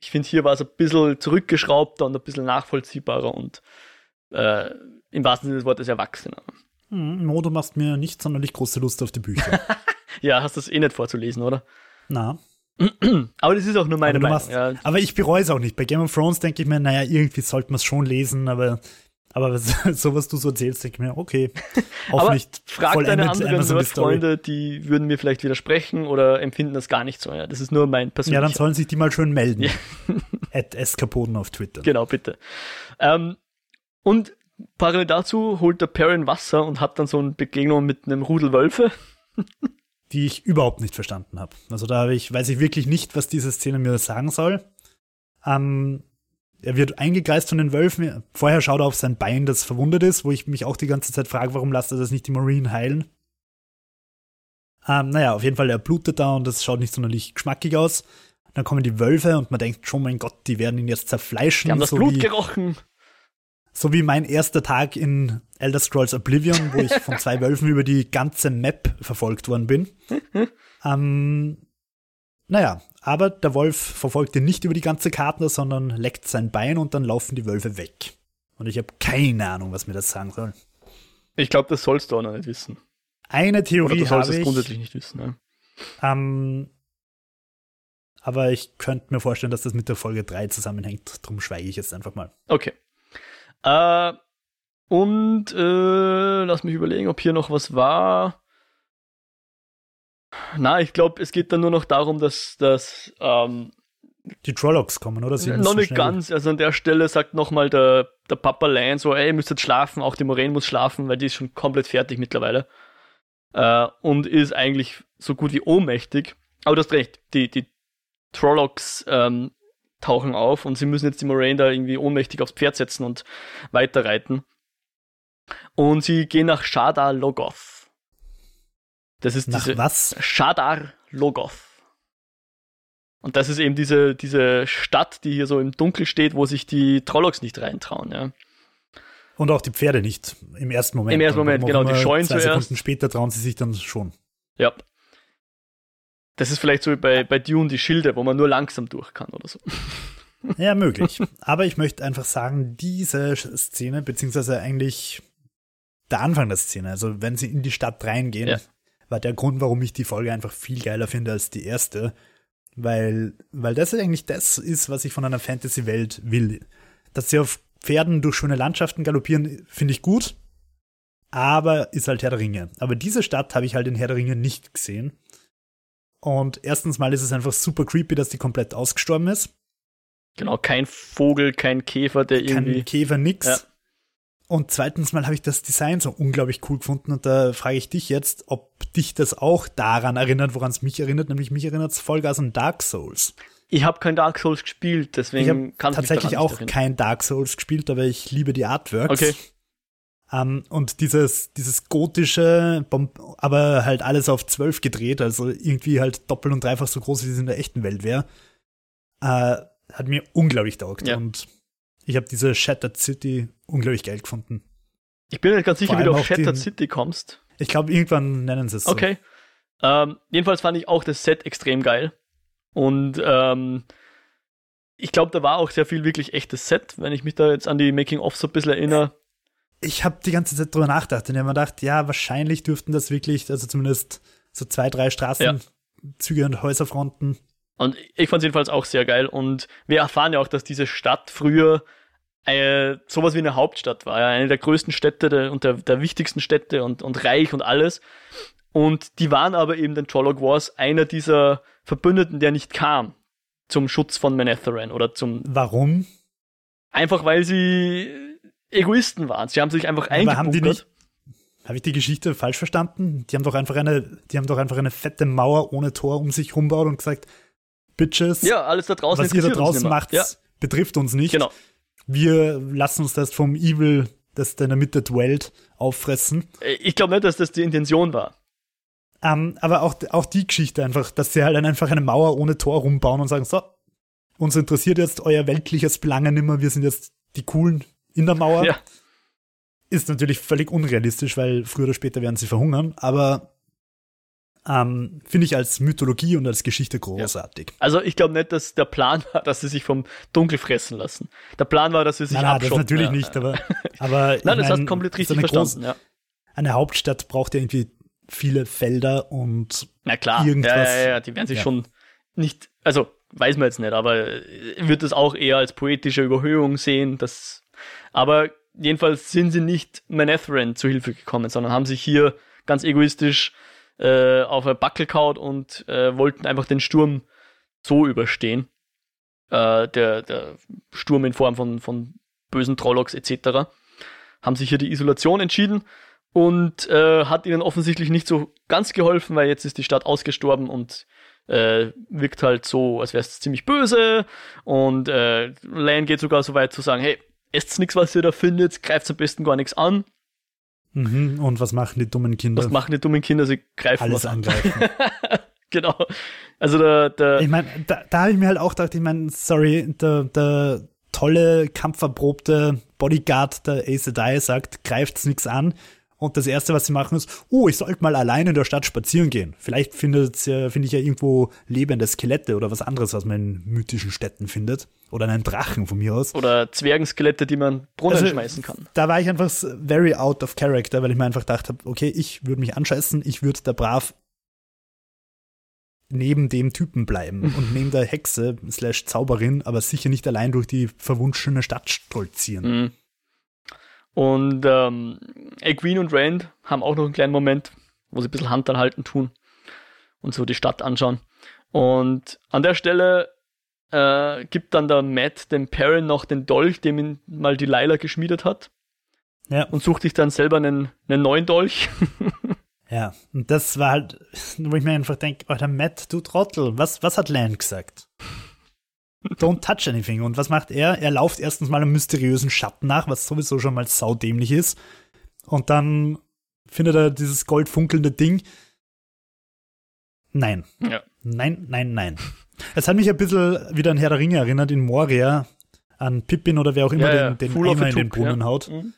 Speaker 1: ich finde, hier war es ein bisschen zurückgeschraubter und ein bisschen nachvollziehbarer und äh, im wahrsten Sinne des Wortes erwachsener.
Speaker 2: Hm, Mo, du machst mir nicht sonderlich große Lust auf die Bücher.
Speaker 1: ja, hast du es eh nicht vorzulesen, oder?
Speaker 2: Na.
Speaker 1: aber das ist auch nur meine
Speaker 2: aber
Speaker 1: Meinung.
Speaker 2: Ja. Aber ich bereue es auch nicht. Bei Game of Thrones denke ich mir, naja, irgendwie sollte man es schon lesen, aber, aber so was du so erzählst, denke ich mir, okay.
Speaker 1: aber nicht frag deine anderen Freunde, die würden mir vielleicht widersprechen oder empfinden das gar nicht so. Ja, das ist nur mein persönlicher.
Speaker 2: Ja, dann sollen sich die mal schön melden. Ja. At Eskapoden auf Twitter.
Speaker 1: Genau, bitte. Ähm, und parallel dazu holt der Perrin Wasser und hat dann so eine Begegnung mit einem Rudel Wölfe.
Speaker 2: Die ich überhaupt nicht verstanden habe. Also da habe ich, weiß ich wirklich nicht, was diese Szene mir sagen soll. Ähm, er wird eingekreist von den Wölfen. Vorher schaut er auf sein Bein, das verwundet ist, wo ich mich auch die ganze Zeit frage, warum lasst er das nicht die Marine heilen? Ähm, naja, auf jeden Fall, er blutet da und das schaut nicht sonderlich geschmackig aus. Dann kommen die Wölfe und man denkt schon, mein Gott, die werden ihn jetzt zerfleischen.
Speaker 1: Die haben das
Speaker 2: so
Speaker 1: Blut gerochen.
Speaker 2: So wie mein erster Tag in Elder Scrolls Oblivion, wo ich von zwei Wölfen über die ganze Map verfolgt worden bin. ähm, naja, aber der Wolf verfolgt ihn nicht über die ganze Karte, sondern leckt sein Bein und dann laufen die Wölfe weg. Und ich habe keine Ahnung, was mir das sagen soll.
Speaker 1: Ich glaube, das sollst du auch noch nicht wissen.
Speaker 2: Eine
Speaker 1: Oder
Speaker 2: Theorie
Speaker 1: du sollst es
Speaker 2: ich.
Speaker 1: grundsätzlich nicht wissen. Ja.
Speaker 2: Ähm, aber ich könnte mir vorstellen, dass das mit der Folge 3 zusammenhängt. Drum schweige ich jetzt einfach mal.
Speaker 1: Okay. Äh, und äh, lass mich überlegen, ob hier noch was war. Na, ich glaube, es geht dann nur noch darum, dass das ähm,
Speaker 2: Die Trollocs kommen, oder? Sie
Speaker 1: noch nicht
Speaker 2: schnell-
Speaker 1: ganz. Also an der Stelle sagt nochmal der, der Papa Lan so, ey, ihr müsst jetzt schlafen, auch die Moraine muss schlafen, weil die ist schon komplett fertig mittlerweile. Äh, und ist eigentlich so gut wie ohnmächtig. Aber du hast recht, die, die Trollocs ähm, tauchen auf und sie müssen jetzt die Moraine da irgendwie ohnmächtig aufs Pferd setzen und weiterreiten. Und sie gehen nach Shadar Logoth. Das ist
Speaker 2: Nach
Speaker 1: diese
Speaker 2: was?
Speaker 1: Shadar Logoth. Und das ist eben diese, diese Stadt, die hier so im Dunkel steht, wo sich die Trollocs nicht reintrauen, ja.
Speaker 2: Und auch die Pferde nicht. Im ersten Moment.
Speaker 1: Im ersten Moment, genau, die scheuen
Speaker 2: zwei
Speaker 1: zuerst.
Speaker 2: Sekunden später trauen sie sich dann schon.
Speaker 1: Ja. Das ist vielleicht so wie bei, bei Dune die Schilde, wo man nur langsam durch kann oder so.
Speaker 2: Ja, möglich. Aber ich möchte einfach sagen, diese Szene, beziehungsweise eigentlich der Anfang der Szene, also wenn sie in die Stadt reingehen,
Speaker 1: Ja.
Speaker 2: war der Grund, warum ich die Folge einfach viel geiler finde als die erste. Weil, weil das eigentlich das ist, was ich von einer Fantasy-Welt will. Dass sie auf Pferden durch schöne Landschaften galoppieren, finde ich gut. Aber ist halt Herr der Ringe. Aber diese Stadt habe ich halt in Herr der Ringe nicht gesehen. Und erstens mal ist es einfach super creepy, dass die komplett ausgestorben ist.
Speaker 1: Genau, kein Vogel, kein Käfer, der
Speaker 2: kein
Speaker 1: irgendwie.
Speaker 2: Käfer, nix.
Speaker 1: Ja.
Speaker 2: Und zweitens mal habe ich das Design so unglaublich cool gefunden und da frage ich dich jetzt, ob dich das auch daran erinnert, woran es mich erinnert, nämlich mich erinnert es Vollgas an Dark Souls.
Speaker 1: Ich habe kein Dark Souls gespielt,
Speaker 2: Ich
Speaker 1: deswegen
Speaker 2: habe
Speaker 1: kann
Speaker 2: tatsächlich
Speaker 1: mich daran
Speaker 2: auch kein Dark Souls gespielt, aber ich liebe die Artworks.
Speaker 1: Okay.
Speaker 2: Ähm, und dieses, dieses gotische, aber halt alles auf 12 gedreht, also irgendwie halt doppelt und dreifach so groß, wie es in der echten Welt wäre, äh, hat mir unglaublich taugt.
Speaker 1: Ja.
Speaker 2: Und ich habe diese Shattered City unglaublich geil gefunden.
Speaker 1: Ich bin nicht ganz sicher, wie du auf Shattered
Speaker 2: die-
Speaker 1: City kommst.
Speaker 2: Ich glaube, irgendwann nennen sie es so.
Speaker 1: Okay. Ähm, jedenfalls fand ich auch das Set extrem geil. Und ähm, ich glaube, da war auch sehr viel wirklich echtes Set, wenn ich mich da jetzt an die Making-of so ein bisschen erinnere.
Speaker 2: Ich habe die ganze Zeit drüber nachgedacht und ich habe mir gedacht, ja, wahrscheinlich dürften das wirklich, also zumindest so zwei, drei Straßenzüge und Häuserfronten.
Speaker 1: Und ich fand es jedenfalls auch sehr geil. Und wir erfahren ja auch, dass diese Stadt früher äh, sowas wie eine Hauptstadt war. Ja? Eine der größten Städte der, und der, der wichtigsten Städte und, und reich und alles. Und die waren aber eben den Trolloc Wars einer dieser Verbündeten, der nicht kam zum Schutz von Manetheren oder zum
Speaker 2: Warum?
Speaker 1: einfach weil sie Egoisten waren. Sie haben sich einfach
Speaker 2: Aber haben die
Speaker 1: eingebunkert.
Speaker 2: nicht, habe ich die Geschichte falsch verstanden? Die haben doch einfach eine, die haben doch einfach eine fette Mauer ohne Tor um sich rumbaut und gesagt, Bitches,
Speaker 1: Ja, alles da draußen
Speaker 2: was ihr da draußen macht,
Speaker 1: Ja,
Speaker 2: betrifft uns nicht.
Speaker 1: genau.
Speaker 2: Wir lassen uns das vom Evil, das da in der Mitte dwellt, auffressen.
Speaker 1: Äh, Ich glaube nicht, dass das die Intention war.
Speaker 2: Ähm, aber auch, auch die Geschichte einfach, dass sie halt dann einfach eine Mauer ohne Tor rumbauen und sagen, so, uns interessiert jetzt euer weltliches Belange nimmer, wir sind jetzt die Coolen in der Mauer.
Speaker 1: Ja.
Speaker 2: Ist natürlich völlig unrealistisch, weil früher oder später werden sie verhungern, aber ähm, finde ich als Mythologie und als Geschichte großartig.
Speaker 1: Also ich glaube nicht, dass der Plan war, dass sie sich vom Dunkel fressen lassen. Der Plan war, dass sie sich
Speaker 2: Nein, nein, das
Speaker 1: abschotten.
Speaker 2: natürlich
Speaker 1: ja.
Speaker 2: nicht, aber, aber
Speaker 1: Nein, das
Speaker 2: mein,
Speaker 1: hast du komplett
Speaker 2: so
Speaker 1: richtig
Speaker 2: eine,
Speaker 1: verstanden. Ja.
Speaker 2: eine Hauptstadt braucht ja irgendwie viele Felder und
Speaker 1: Na klar,
Speaker 2: Irgendwas-
Speaker 1: ja, ja, ja, die werden sich
Speaker 2: ja.
Speaker 1: schon nicht, also weiß man jetzt nicht, aber wird es auch eher als poetische Überhöhung sehen. Das, aber jedenfalls sind sie nicht Manetheren zu Hilfe gekommen, sondern haben sich hier ganz egoistisch äh, auf ein Backel kaut und äh, wollten einfach den Sturm so überstehen. Äh, der, der Sturm in Form von, von bösen Trollocks etc. Haben sich hier die Isolation entschieden und äh, hat ihnen offensichtlich nicht so ganz geholfen, weil jetzt ist die Stadt ausgestorben und äh, wirkt halt so, als wäre es ziemlich böse. Und äh, Lane geht sogar so weit zu sagen, hey, esst nichts, was ihr da findet, greift am besten gar nichts an.
Speaker 2: Mhm. Und was machen die dummen Kinder?
Speaker 1: Was machen die dummen Kinder? Sie greifen
Speaker 2: Alles
Speaker 1: was an.
Speaker 2: angreifen.
Speaker 1: genau. Also der, der
Speaker 2: ich meine, da, da habe ich mir halt auch gedacht, ich meine, sorry, der, der tolle, kampferprobte Bodyguard der Ace Sedai sagt, greift's nichts an. Und das erste, was sie machen, ist, oh, ich sollte mal allein in der Stadt spazieren gehen. Vielleicht findet ja, finde ich ja irgendwo lebende Skelette oder was anderes, was man in mythischen Städten findet. Oder einen Drachen von mir aus.
Speaker 1: oder Zwergenskelette, die man Brunnen
Speaker 2: Also,
Speaker 1: schmeißen kann.
Speaker 2: Da war ich einfach very out of character, weil ich mir einfach gedacht habe, okay, ich würde mich anscheißen, ich würde da brav neben dem Typen bleiben und neben der Hexe slash Zauberin, aber sicher nicht allein durch die verwunschene Stadt stolzieren.
Speaker 1: Mhm. Und ähm, Egwene und Rand haben auch noch einen kleinen Moment, wo sie ein bisschen Hand anhalten tun und so die Stadt anschauen. Und an der Stelle äh, gibt dann der Matt dem Perrin noch den Dolch, dem ihn mal die Lila geschmiedet hat,
Speaker 2: Ja,
Speaker 1: und sucht sich dann selber einen, einen neuen Dolch.
Speaker 2: ja. Und das war halt, wo ich mir einfach denke, Alter, Matt, du Trottel, was, was hat Lan gesagt? Don't touch anything. Und was macht er? Er lauft erstens mal einem mysteriösen Schatten nach, was sowieso schon mal saudämlich ist. Und dann findet er dieses goldfunkelnde Ding. Nein.
Speaker 1: ja.
Speaker 2: Nein, nein, nein. Es hat mich ein bisschen wieder an Herr der Ringe erinnert, in Moria, an Pippin oder wer auch immer
Speaker 1: Ja, ja.
Speaker 2: den, den
Speaker 1: of
Speaker 2: Eimer in den Brunnen
Speaker 1: ja.
Speaker 2: haut.
Speaker 1: Mhm.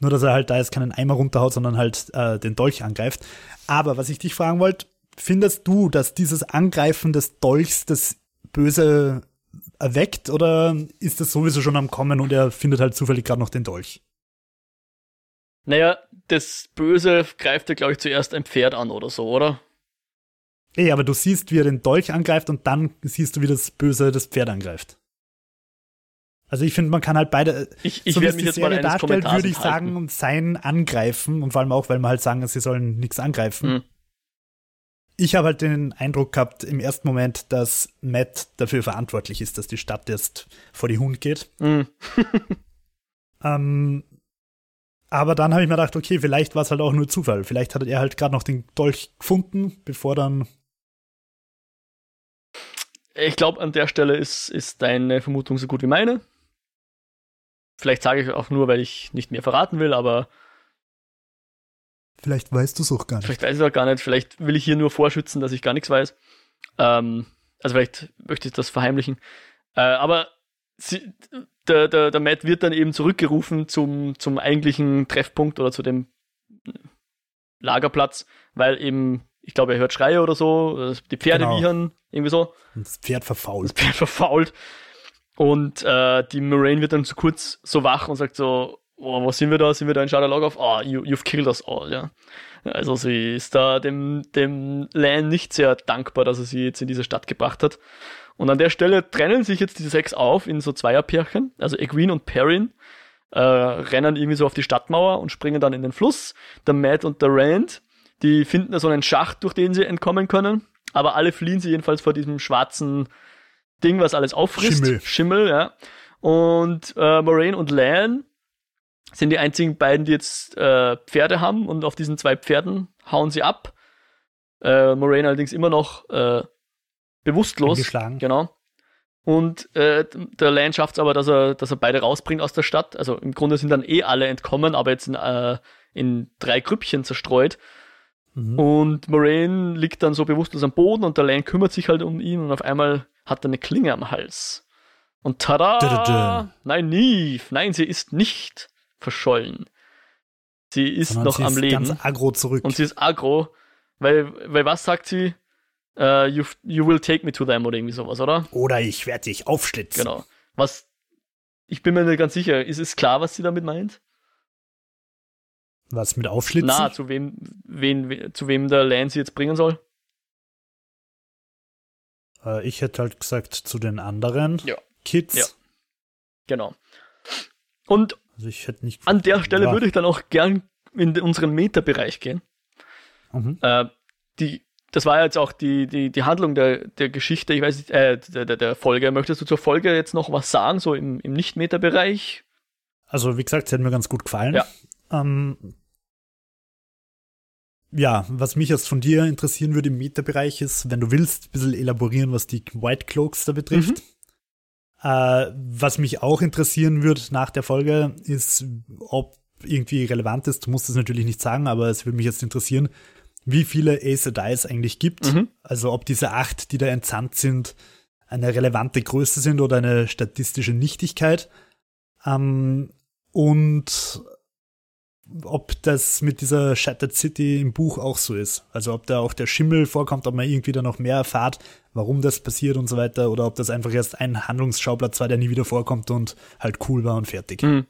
Speaker 2: Nur, dass er halt da jetzt keinen Eimer runterhaut, sondern halt äh, den Dolch angreift. Aber was ich dich fragen wollte, findest du, dass dieses Angreifen des Dolchs das Böse erweckt oder ist das sowieso schon am Kommen und er findet halt zufällig gerade noch den Dolch?
Speaker 1: Naja, das Böse greift ja, glaube ich, zuerst ein Pferd an oder so, oder?
Speaker 2: Ey, aber du siehst, wie er den Dolch angreift und dann siehst du, wie das Böse das Pferd angreift. Also ich finde, man kann halt beide,
Speaker 1: Ich, ich
Speaker 2: so wie es die Serie darstellt, würde ich sagen, sein Angreifen und vor allem auch, weil wir halt sagen, sie sollen nichts angreifen.
Speaker 1: Mhm.
Speaker 2: Ich habe halt den Eindruck gehabt im ersten Moment, dass Matt dafür verantwortlich ist, dass die Stadt jetzt vor die Hund geht.
Speaker 1: Mhm.
Speaker 2: Ähm, aber dann habe ich mir gedacht, okay, vielleicht war es halt auch nur Zufall. Vielleicht hat er halt gerade noch den Dolch gefunden, bevor dann.
Speaker 1: Ich glaube, an der Stelle ist, ist deine Vermutung so gut wie meine. Vielleicht sage ich auch nur, weil ich nicht mehr verraten will, aber
Speaker 2: Vielleicht weißt du es auch gar
Speaker 1: vielleicht weiß ich auch gar nicht. Vielleicht will ich hier nur vorschützen, dass ich gar nichts weiß. Ähm, also vielleicht möchte ich das verheimlichen. Äh, aber sie, der, der, der Matt wird dann eben zurückgerufen zum, zum eigentlichen Treffpunkt oder zu dem Lagerplatz, weil eben, ich glaube, er hört Schreie oder so, die Pferde
Speaker 2: Genau.
Speaker 1: wiehern, irgendwie so.
Speaker 2: Und das Pferd verfault.
Speaker 1: das Pferd verfault. Und äh, die Moraine wird dann so kurz so wach und sagt so, oh, wo sind wir da? Sind wir da in Shadow Log Ah, you, you've killed us all, ja. Also sie ist da dem, dem Lan nicht sehr dankbar, dass er sie jetzt in diese Stadt gebracht hat. Und an der Stelle trennen sich jetzt diese sechs auf in so Zweierpärchen. Also Egwene und Perrin äh, rennen irgendwie so auf die Stadtmauer und springen dann in den Fluss. Der Matt und der Rand, die finden da so einen Schacht, durch den sie entkommen können. Aber alle fliehen sie jedenfalls vor diesem schwarzen Ding, was alles auffrisst.
Speaker 2: Schimmel.
Speaker 1: Schimmel, ja. Und äh, Moraine und Lan sind die einzigen beiden, die jetzt äh, Pferde haben und auf diesen zwei Pferden hauen sie ab. Äh, Moraine allerdings immer noch äh, bewusstlos.
Speaker 2: Angeschlagen.
Speaker 1: Genau. Und äh, der Lan schafft es aber, dass er, dass er beide rausbringt aus der Stadt. Also im Grunde sind dann eh alle entkommen, aber jetzt in, äh, in drei Grüppchen zerstreut.
Speaker 2: Mhm.
Speaker 1: Und Moraine liegt dann so bewusstlos am Boden und der Lan kümmert sich halt um ihn und auf einmal hat er eine Klinge am Hals. Und tada! Nein, Neve! Nein, sie ist nicht verschollen. Sie ist
Speaker 2: Sondern
Speaker 1: noch
Speaker 2: sie
Speaker 1: am
Speaker 2: ist
Speaker 1: Leben.
Speaker 2: ganz aggro zurück.
Speaker 1: Und sie ist aggro, weil, weil was sagt sie? Äh, you, you will take me to them oder irgendwie sowas, oder?
Speaker 2: Oder ich werde dich aufschlitzen.
Speaker 1: Genau. Was, ich bin mir nicht ganz sicher, ist es klar, was sie damit meint?
Speaker 2: Was mit Aufschlitzen?
Speaker 1: Na, zu wem, wen, we- zu wem der Lan sie jetzt bringen soll?
Speaker 2: Äh, ich hätte halt gesagt zu den anderen
Speaker 1: Ja.
Speaker 2: Kids.
Speaker 1: Ja. Genau. Und
Speaker 2: Also ich hätte nicht.
Speaker 1: an der Stelle
Speaker 2: Ja.
Speaker 1: würde ich dann auch gern in unseren Meta-Bereich gehen.
Speaker 2: Mhm.
Speaker 1: Äh, die, das war jetzt auch die, die, die Handlung der, der Geschichte, ich weiß nicht, äh, der, der, der Folge. Möchtest du zur Folge jetzt noch was sagen, so im, im Nicht-Meta-Bereich?
Speaker 2: Also wie gesagt, sie hat mir ganz gut gefallen.
Speaker 1: Ja.
Speaker 2: Ähm, ja, was mich erst von dir interessieren würde im Meta-Bereich ist, wenn du willst, ein bisschen elaborieren, was die White Cloaks da betrifft. Mhm. Äh, was mich auch interessieren würde nach der Folge ist, ob irgendwie relevant ist. Du musst es natürlich nicht sagen, aber es würde mich jetzt interessieren, wie viele Ace Dice eigentlich gibt. Mhm. Also ob diese acht, die da entsandt sind, eine relevante Größe sind oder eine statistische Nichtigkeit. Ähm, und ob das mit dieser Shattered City im Buch auch so ist. Also ob da auch der Schimmel vorkommt, ob man irgendwie da noch mehr erfahrt, warum das passiert und so weiter, oder ob das einfach erst ein Handlungsschauplatz war, der nie wieder vorkommt und halt cool war und fertig. Mhm.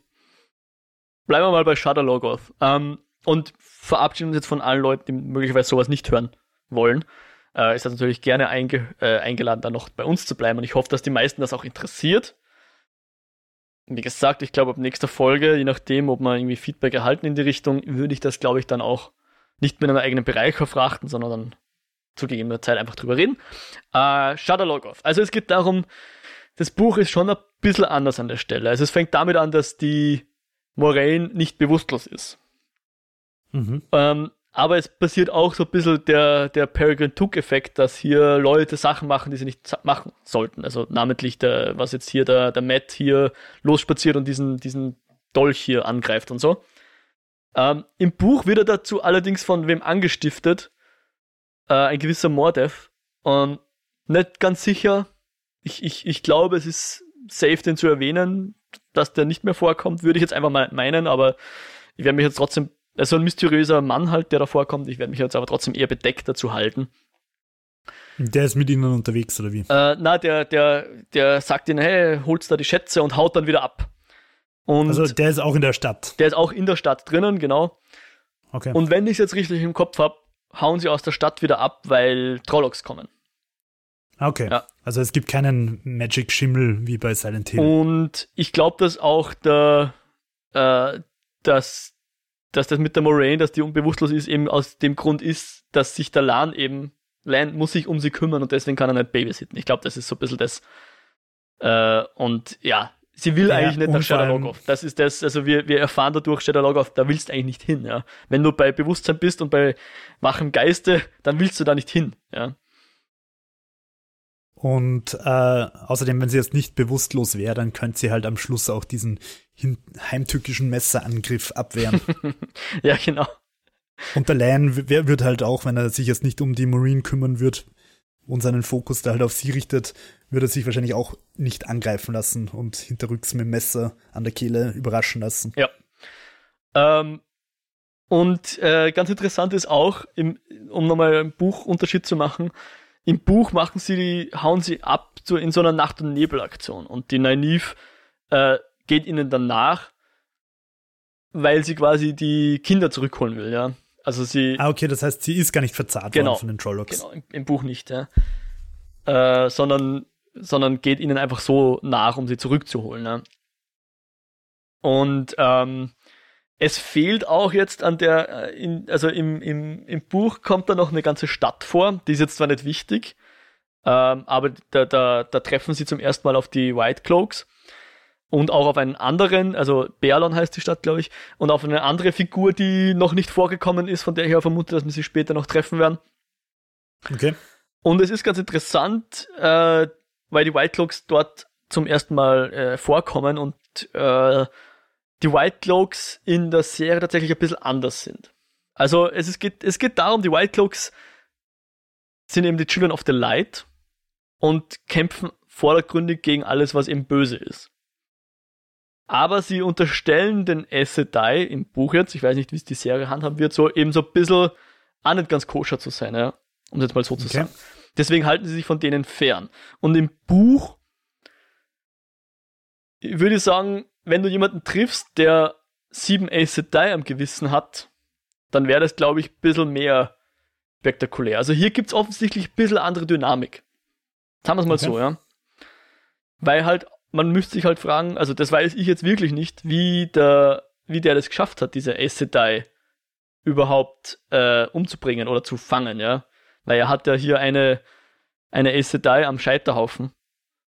Speaker 1: Bleiben wir mal bei Shadow Logoth. Ähm, und verabschieden uns jetzt von allen Leuten, die möglicherweise sowas nicht hören wollen. Äh, ist das natürlich gerne einge äh, eingeladen, da noch bei uns zu bleiben. Und ich hoffe, dass die meisten das auch interessiert wie gesagt, ich glaube, ab nächster Folge, je nachdem, ob wir irgendwie Feedback erhalten in die Richtung, würde ich das, glaube ich, dann auch nicht mehr in einem eigenen Bereich verfrachten, sondern dann zu gegebener Zeit einfach drüber reden. Äh, Shadow Logoth. Also es geht darum, das Buch ist schon ein bisschen anders an der Stelle. Also es fängt damit an, dass die Moraine nicht bewusstlos ist. Mhm. Ähm, aber es passiert auch so ein bisschen der, der Peregrine Took-Effekt, dass hier Leute Sachen machen, die sie nicht machen sollten. Also namentlich der, was jetzt hier der, der Matt hier losspaziert und diesen, diesen Dolch hier angreift und so. Ähm, Im Buch wird er dazu allerdings von wem angestiftet? Äh, ein gewisser Mordev. Und nicht ganz sicher. Ich, ich, ich glaube, es ist safe, den zu erwähnen, dass der nicht mehr vorkommt, würde ich jetzt einfach mal meinen, aber ich werde mich jetzt trotzdem so ein mysteriöser Mann halt, der da vorkommt. Ich werde mich jetzt aber trotzdem eher bedeckt dazu halten.
Speaker 2: Der ist mit ihnen unterwegs, oder wie?
Speaker 1: Äh, na, der, der, der sagt ihnen, hey, holst da die Schätze und haut dann wieder ab.
Speaker 2: Und also der ist auch in der Stadt.
Speaker 1: Der ist auch in der Stadt drinnen, genau. Okay. Und wenn ich es jetzt richtig im Kopf habe, hauen sie aus der Stadt wieder ab, weil Trollocs kommen.
Speaker 2: Okay. Ja. Also es gibt keinen Magic Schimmel wie bei Silent Hill.
Speaker 1: Und ich glaube, dass auch der, äh, dass dass das mit der Moraine, dass die unbewusstlos ist, eben aus dem Grund ist, dass sich der Lan eben, Lan muss sich um sie kümmern und deswegen kann er nicht babysitten. Ich glaube, das ist so ein bisschen das. Äh, und ja, sie will ja, eigentlich nicht nach Shadowlogoth. Das ist das, also wir, wir erfahren dadurch Shadowlogoth, da willst du eigentlich nicht hin, ja. Wenn du bei Bewusstsein bist und bei wachem Geiste, dann willst du da nicht hin, ja.
Speaker 2: Und äh, außerdem, wenn sie jetzt nicht bewusstlos wäre, dann könnte sie halt am Schluss auch diesen heimtückischen Messerangriff abwehren.
Speaker 1: ja, genau.
Speaker 2: Und der Lan wird halt auch, wenn er sich jetzt nicht um die Marine kümmern wird und seinen Fokus da halt auf sie richtet, würde er sich wahrscheinlich auch nicht angreifen lassen und hinterrücks mit dem Messer an der Kehle überraschen lassen.
Speaker 1: Ja. Ähm, und äh, ganz interessant ist auch, im, um nochmal einen Buchunterschied zu machen, im Buch machen sie die, hauen sie ab so in so einer Nacht- und Nebelaktion. Und die Nynaeve äh, geht ihnen dann nach, weil sie quasi die Kinder zurückholen will, ja. Also sie.
Speaker 2: Ah, okay, das heißt, sie ist gar nicht verzahrt
Speaker 1: genau,
Speaker 2: worden von den Trollocks.
Speaker 1: Genau, im, im Buch nicht, ja. Äh, sondern, sondern geht ihnen einfach so nach, um sie zurückzuholen, ja. Und ähm, es fehlt auch jetzt an der, äh, in, also im, im, im Buch kommt da noch eine ganze Stadt vor, die ist jetzt zwar nicht wichtig, ähm, aber da, da, da treffen sie zum ersten Mal auf die White Cloaks und auch auf einen anderen, also Berlon heißt die Stadt, glaube ich, und auf eine andere Figur, die noch nicht vorgekommen ist, von der ich ja vermute, dass wir sie später noch treffen werden.
Speaker 2: Okay.
Speaker 1: Und es ist ganz interessant, äh, weil die White Cloaks dort zum ersten Mal äh, vorkommen und äh, die White Cloaks in der Serie tatsächlich ein bisschen anders sind. Also es, ist, geht, es geht darum, die White Cloaks sind eben die Children of the Light und kämpfen vordergründig gegen alles, was eben böse ist. Aber sie unterstellen den Aes Sedai im Buch jetzt, ich weiß nicht, wie es die Serie handhaben wird, so eben so ein bisschen auch nicht ganz koscher zu sein, ja? um es jetzt mal so zu sagen. Deswegen halten sie sich von denen fern. Und im Buch würde ich sagen, wenn du jemanden triffst, der sieben Ace Sedai am Gewissen hat, dann wäre das, glaube ich, ein bisschen mehr spektakulär. Also hier gibt es offensichtlich ein bisschen andere Dynamik. Sagen wir es mal okay. so, ja. Weil halt, man müsste sich halt fragen, also das weiß ich jetzt wirklich nicht, wie der, wie der das geschafft hat, diese Ace Sedai überhaupt äh, umzubringen oder zu fangen, ja. Weil er hat ja hier eine, eine Ace Sedai am Scheiterhaufen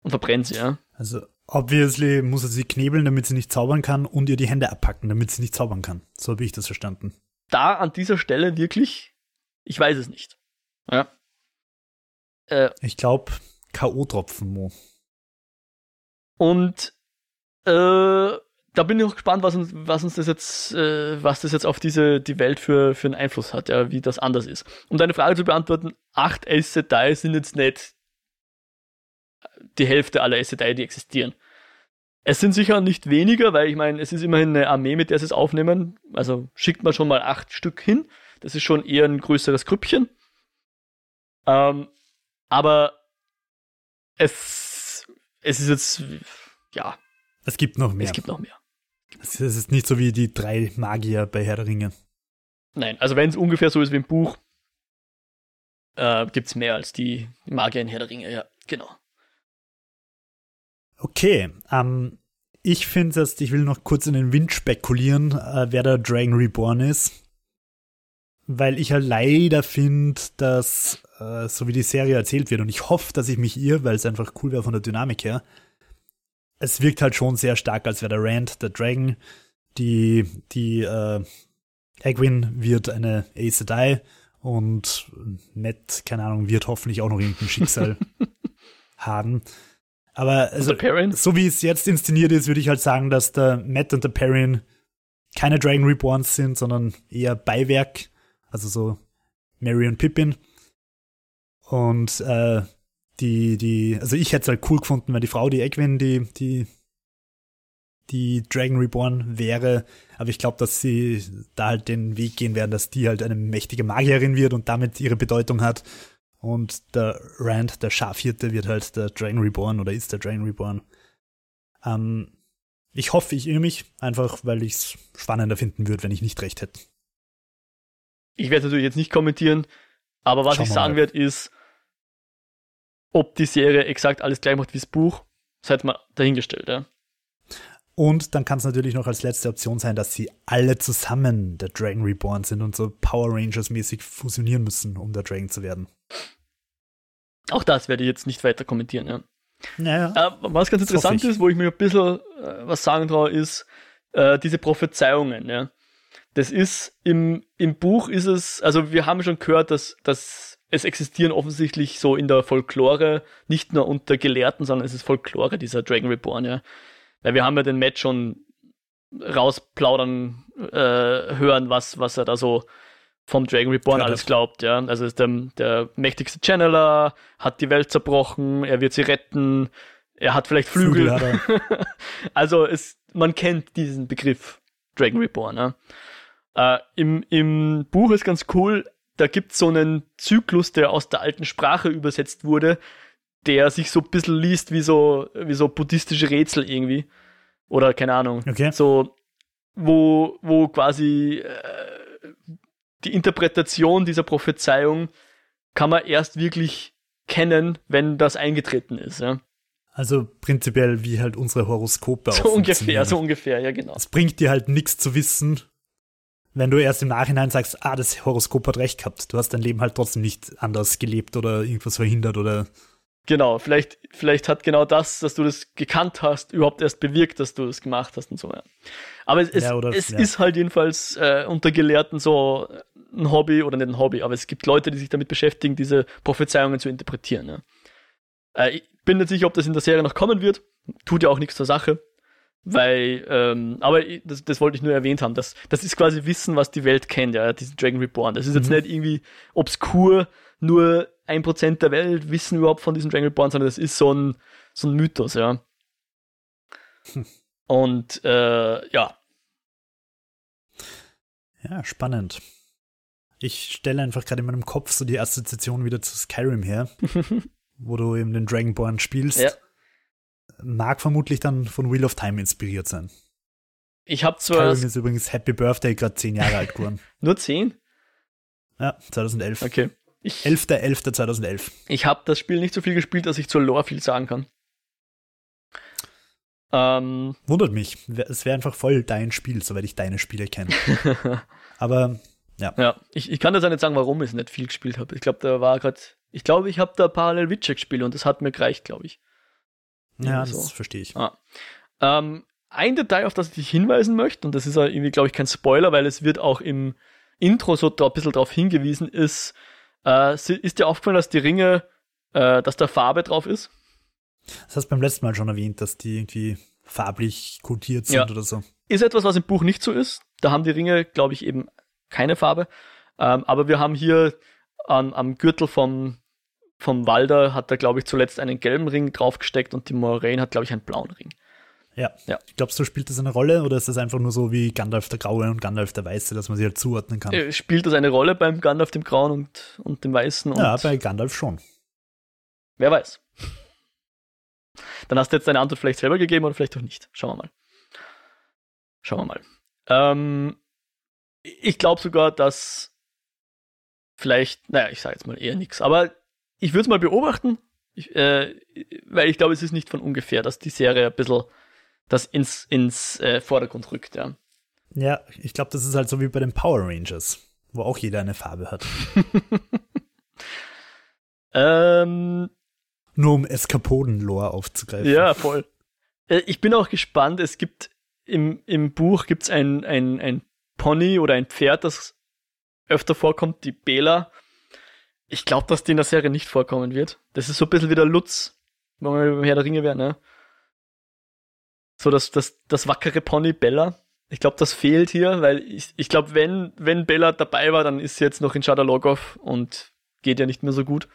Speaker 1: und verbrennt sie, ja.
Speaker 2: Also Obviously muss er sie knebeln, damit sie nicht zaubern kann und ihr die Hände abpacken, damit sie nicht zaubern kann. So habe ich das verstanden.
Speaker 1: da an dieser Stelle wirklich, ich weiß es nicht. Ja.
Speaker 2: Äh, ich glaube, K.O.-Tropfen, Mo.
Speaker 1: Und äh, da bin ich auch gespannt, was uns, was uns das jetzt, äh, was das jetzt auf diese die Welt für, für einen Einfluss hat, ja, wie das anders ist. Um deine Frage zu beantworten, acht Ace Sedai sind jetzt nicht die Hälfte aller Ace Sedai, die existieren. Es sind sicher nicht weniger, weil ich meine, es ist immerhin eine Armee, mit der sie es aufnehmen. Also schickt man schon mal acht Stück hin. Das ist schon eher ein größeres Grüppchen. Ähm, aber es, es ist jetzt, ja.
Speaker 2: Es gibt noch mehr.
Speaker 1: Es gibt noch mehr.
Speaker 2: Es ist nicht so wie die drei Magier bei Herr der Ringe.
Speaker 1: Nein, also wenn es ungefähr so ist wie im Buch, äh, gibt es mehr als die Magier in Herr der Ringe, ja, genau.
Speaker 2: Okay, ähm, ich finde jetzt, ich will noch kurz in den Wind spekulieren, äh, wer der Dragon Reborn ist. Weil ich halt leider finde, dass, äh, so wie die Serie erzählt wird, und ich hoffe, dass ich mich irre, weil es einfach cool wäre von der Dynamik her, es wirkt halt schon sehr stark, als wäre der Rand der Dragon. Die, die äh, Egwin wird eine Aes Sedai und Matt, keine Ahnung, wird hoffentlich auch noch irgendein Schicksal haben. Aber also, so wie es jetzt inszeniert ist, würde ich halt sagen, dass der Matt und der Perrin keine Dragon Reborns sind, sondern eher Beiwerk. Also so Mary und Pippin. Und äh, die, die, also ich hätte es halt cool gefunden, wenn die Frau, die Egwin, die, die, die Dragon Reborn wäre. Aber ich glaube, dass sie da halt den Weg gehen werden, dass die halt eine mächtige Magierin wird und damit ihre Bedeutung hat. Und der Rand, der Schafhirte, wird halt der Dragon Reborn oder ist der Dragon Reborn. Ähm, ich hoffe, ich irre mich, einfach weil ich es spannender finden würde, wenn ich nicht recht hätte.
Speaker 1: Ich werde natürlich jetzt nicht kommentieren, aber was Schauen ich sagen werde, ist, ob die Serie exakt alles gleich macht wie das Buch, seid mal dahingestellt, ja.
Speaker 2: Und dann kann es natürlich noch als letzte Option sein, dass sie alle zusammen der Dragon Reborn sind und so Power Rangers mäßig fusionieren müssen, um der Dragon zu werden.
Speaker 1: Auch das werde ich jetzt nicht weiter kommentieren, ja.
Speaker 2: Naja,
Speaker 1: äh, was ganz interessant ist, wo ich mir ein bisschen äh, was sagen traue, ist äh, diese Prophezeiungen, ja. Das ist im, im Buch ist es, also wir haben schon gehört, dass, dass es existieren offensichtlich so in der Folklore, nicht nur unter Gelehrten, sondern es ist Folklore, dieser Dragon Reborn, ja. Weil wir haben ja den Matt schon rausplaudern äh, hören, was, was er da so vom Dragon Reborn alles glaubt, ja. Also ist der, der mächtigste Channeler, hat die Welt zerbrochen, er wird sie retten, er hat vielleicht Flügel. Flügel also es, man kennt diesen Begriff Dragon Reborn, ja. Äh, im, Im Buch ist ganz cool, da gibt es so einen Zyklus, der aus der alten Sprache übersetzt wurde, der sich so ein bisschen liest wie so, wie so buddhistische Rätsel irgendwie. Oder keine Ahnung.
Speaker 2: Okay.
Speaker 1: So, wo, wo quasi äh, die Interpretation dieser Prophezeiung kann man erst wirklich kennen, wenn das eingetreten ist. Ja.
Speaker 2: Also prinzipiell wie halt unsere Horoskope
Speaker 1: So ungefähr, so ungefähr, ja genau.
Speaker 2: Es bringt dir halt nichts zu wissen, wenn du erst im Nachhinein sagst, ah, das Horoskop hat recht gehabt. Du hast dein Leben halt trotzdem nicht anders gelebt oder irgendwas verhindert oder
Speaker 1: Genau, vielleicht, vielleicht hat genau das, dass du das gekannt hast, überhaupt erst bewirkt, dass du das gemacht hast und so. Ja. Aber es, ja, oder, es ja. ist halt jedenfalls äh, unter Gelehrten so ein Hobby oder nicht ein Hobby, aber es gibt Leute, die sich damit beschäftigen, diese Prophezeiungen zu interpretieren. Ja. Äh, ich bin nicht sicher, ob das in der Serie noch kommen wird. Tut ja auch nichts zur Sache. Weil, ähm, aber das, das wollte ich nur erwähnt haben. Das, das ist quasi Wissen, was die Welt kennt, ja, diesen Dragon Reborn. Das ist jetzt mhm. nicht irgendwie obskur, nur ein Prozent der Welt wissen überhaupt von diesem Dragon Reborn, sondern das ist so ein, so ein Mythos, ja. Hm. Und äh, ja.
Speaker 2: Ja, spannend. Ich stelle einfach gerade in meinem Kopf so die Assoziation wieder zu Skyrim her, wo du eben den Dragonborn spielst. Ja. Mag vermutlich dann von Wheel of Time inspiriert sein.
Speaker 1: Ich habe zwar.
Speaker 2: Skyrim ist übrigens Happy Birthday gerade zehn Jahre alt geworden.
Speaker 1: Nur zehn?
Speaker 2: Ja, 2011.
Speaker 1: Okay.
Speaker 2: 11.11.2011.
Speaker 1: Ich habe das Spiel nicht so viel gespielt, dass ich zur Lore viel sagen kann. Ähm,
Speaker 2: Wundert mich. Es wäre einfach voll dein Spiel, soweit ich deine Spiele kenne. Aber ja.
Speaker 1: Ja, ich, ich kann das auch nicht sagen, warum ich nicht viel gespielt habe. Ich glaube, da war gerade, ich glaube, ich habe da parallel Witcher gespielt und das hat mir gereicht, glaube ich.
Speaker 2: Ja, das so. verstehe ich.
Speaker 1: Ah. Ähm, ein Detail, auf das ich dich hinweisen möchte, und das ist irgendwie, glaube ich, kein Spoiler, weil es wird auch im, Intro so ein bisschen darauf hingewiesen, ist, äh, ist dir aufgefallen, dass die Ringe, äh, dass da Farbe drauf ist?
Speaker 2: Das hast du beim letzten Mal schon erwähnt, dass die irgendwie farblich kodiert sind ja. oder so.
Speaker 1: Ist etwas, was im Buch nicht so ist. Da haben die Ringe, glaube ich, eben keine Farbe. Ähm, aber wir haben hier an, am Gürtel vom, vom Walder hat er, glaube ich, zuletzt einen gelben Ring draufgesteckt und die Moraine hat, glaube ich, einen blauen Ring.
Speaker 2: Ja. ja. Glaubst du, spielt das eine Rolle oder ist das einfach nur so wie Gandalf der Graue und Gandalf der Weiße, dass man sie halt zuordnen kann?
Speaker 1: Äh, spielt das eine Rolle beim Gandalf dem Grauen und, und dem Weißen? Und
Speaker 2: ja, bei Gandalf schon.
Speaker 1: Wer weiß. Dann hast du jetzt deine Antwort vielleicht selber gegeben oder vielleicht auch nicht. Schauen wir mal. Schauen wir mal. Ähm, ich glaube sogar, dass vielleicht, naja, ich sage jetzt mal eher nichts, aber ich würde es mal beobachten, ich, äh, weil ich glaube, es ist nicht von ungefähr, dass die Serie ein bisschen das ins, ins äh, Vordergrund rückt, ja.
Speaker 2: Ja, ich glaube, das ist halt so wie bei den Power Rangers, wo auch jeder eine Farbe hat.
Speaker 1: ähm,
Speaker 2: Nur um Eskapoden-Lore aufzugreifen.
Speaker 1: Ja, voll. Äh, ich bin auch gespannt, es gibt im, im Buch gibt's ein, ein, ein Pony oder ein Pferd, das öfter vorkommt, die Bela. Ich glaube, dass die in der Serie nicht vorkommen wird. Das ist so ein bisschen wie der Lutz, wenn wir beim Herr der Ringe wären, ne? So das, das, das wackere Pony Bella. Ich glaube, das fehlt hier, weil ich, ich glaube, wenn, wenn Bella dabei war, dann ist sie jetzt noch in Shadalogov und geht ja nicht mehr so gut.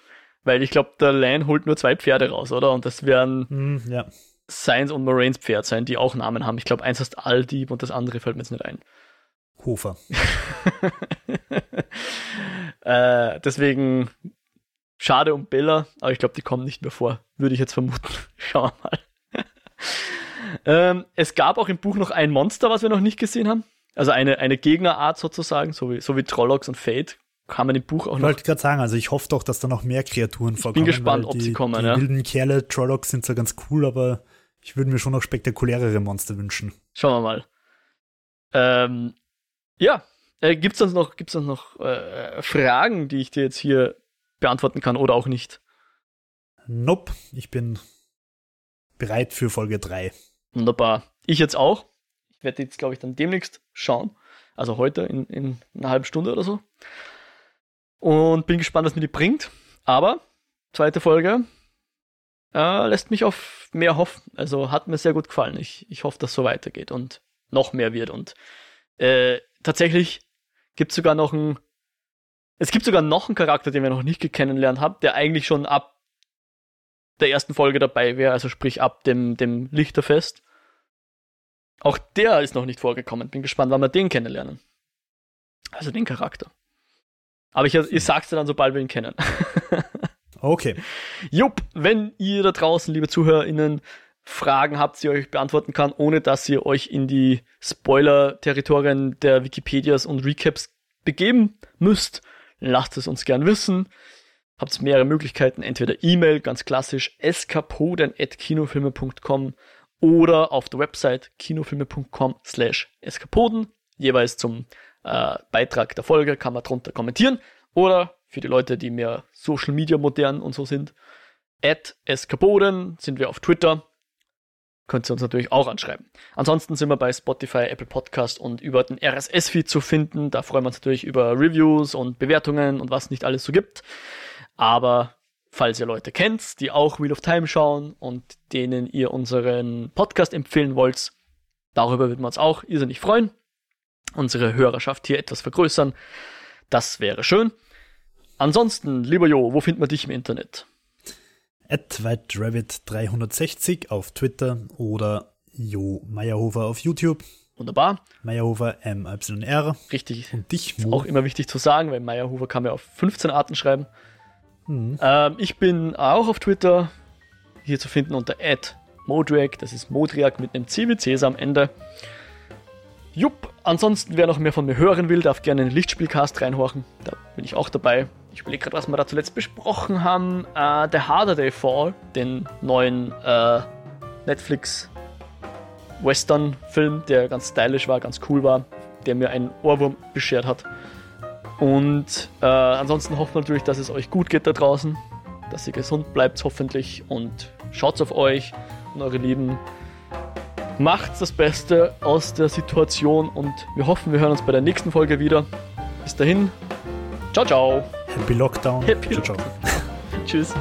Speaker 1: Weil ich glaube, der Lan holt nur zwei Pferde raus, oder? Und das werden
Speaker 2: mm, ja.
Speaker 1: Sainz und Moraines Pferd sein, die auch Namen haben. Ich glaube, eins heißt Aldieb und das andere fällt mir jetzt nicht ein.
Speaker 2: Hofer.
Speaker 1: äh, deswegen schade um Bella, aber ich glaube, die kommen nicht mehr vor. Würde ich jetzt vermuten. Schauen wir mal. Ähm, es gab auch im Buch noch ein Monster, was wir noch nicht gesehen haben. Also eine, eine Gegnerart sozusagen, so wie, so wie Trollocs und Fate. Kann man im Buch auch
Speaker 2: ich noch. Ich wollte gerade sagen, also ich hoffe doch, dass da noch mehr Kreaturen vorkommen.
Speaker 1: Ich bin gespannt, ob
Speaker 2: die,
Speaker 1: sie kommen.
Speaker 2: Die
Speaker 1: ja.
Speaker 2: wilden Kerle, Trollocs sind zwar ganz cool, aber ich würde mir schon noch spektakulärere Monster wünschen.
Speaker 1: Schauen wir mal. Ähm, ja, äh, gibt es sonst noch, gibt's sonst noch äh, Fragen, die ich dir jetzt hier beantworten kann oder auch nicht?
Speaker 2: Nope, ich bin bereit für Folge 3.
Speaker 1: Wunderbar. Ich jetzt auch. Ich werde jetzt, glaube ich, dann demnächst schauen. Also heute in, in einer halben Stunde oder so. Und bin gespannt, was mir die bringt. Aber, zweite Folge, äh, lässt mich auf mehr hoffen. Also hat mir sehr gut gefallen. Ich, ich hoffe, dass es so weitergeht und noch mehr wird. Und äh, tatsächlich gibt es sogar noch einen. Es gibt sogar noch einen Charakter, den wir noch nicht kennengelernt haben, der eigentlich schon ab der ersten Folge dabei wäre, also sprich ab dem, dem Lichterfest. Auch der ist noch nicht vorgekommen. Bin gespannt, wann wir den kennenlernen. Also den Charakter. Aber ich, ich sag's dir dann, sobald wir ihn kennen.
Speaker 2: okay.
Speaker 1: Jupp, wenn ihr da draußen, liebe ZuhörerInnen, Fragen habt, die ihr euch beantworten kann, ohne dass ihr euch in die Spoiler-Territorien der Wikipedias und Recaps begeben müsst, lasst es uns gern wissen. Habt mehrere Möglichkeiten, entweder E-Mail, ganz klassisch, eskapoden.kinofilme.com oder auf der Website kinofilme.com slash eskapoden. Jeweils zum äh, Beitrag der Folge kann man drunter kommentieren. Oder für die Leute, die mehr Social Media modern und so sind, at eskapoden sind wir auf Twitter könnt ihr uns natürlich auch anschreiben. Ansonsten sind wir bei Spotify, Apple Podcast und über den RSS-Feed zu finden. Da freuen wir uns natürlich über Reviews und Bewertungen und was nicht alles so gibt. Aber falls ihr Leute kennt, die auch Wheel of Time schauen und denen ihr unseren Podcast empfehlen wollt, darüber würden wir uns auch irrsinnig freuen. Unsere Hörerschaft hier etwas vergrößern. Das wäre schön. Ansonsten, lieber Jo, wo findet man dich im Internet?
Speaker 2: at whiterabbit360 auf Twitter oder Jo Meyerhofer auf YouTube.
Speaker 1: Wunderbar.
Speaker 2: Meyerhofer MYR.
Speaker 1: Richtig.
Speaker 2: Und dich,
Speaker 1: Mo. Ist auch immer wichtig zu sagen, weil Meyerhofer kann ja auf 15 Arten schreiben. Mhm. Ähm, ich bin auch auf Twitter hier zu finden unter Modriak. Das ist Modriak mit einem CWC am Ende. Jupp, ansonsten, wer noch mehr von mir hören will, darf gerne in den Lichtspielcast reinhorchen. Da bin ich auch dabei. Ich überlege gerade, was wir da zuletzt besprochen haben. Äh, The Harder Day Fall, den neuen äh, Netflix Western-Film, der ganz stylisch war, ganz cool war, der mir einen Ohrwurm beschert hat. Und äh, ansonsten hoffen wir natürlich, dass es euch gut geht da draußen, dass ihr gesund bleibt hoffentlich und schaut auf euch und eure Lieben. Macht das Beste aus der Situation und wir hoffen, wir hören uns bei der nächsten Folge wieder. Bis dahin. Ciao, ciao.
Speaker 2: Happy Lockdown.
Speaker 1: Happy
Speaker 2: ciao, ciao.
Speaker 1: Tschüss.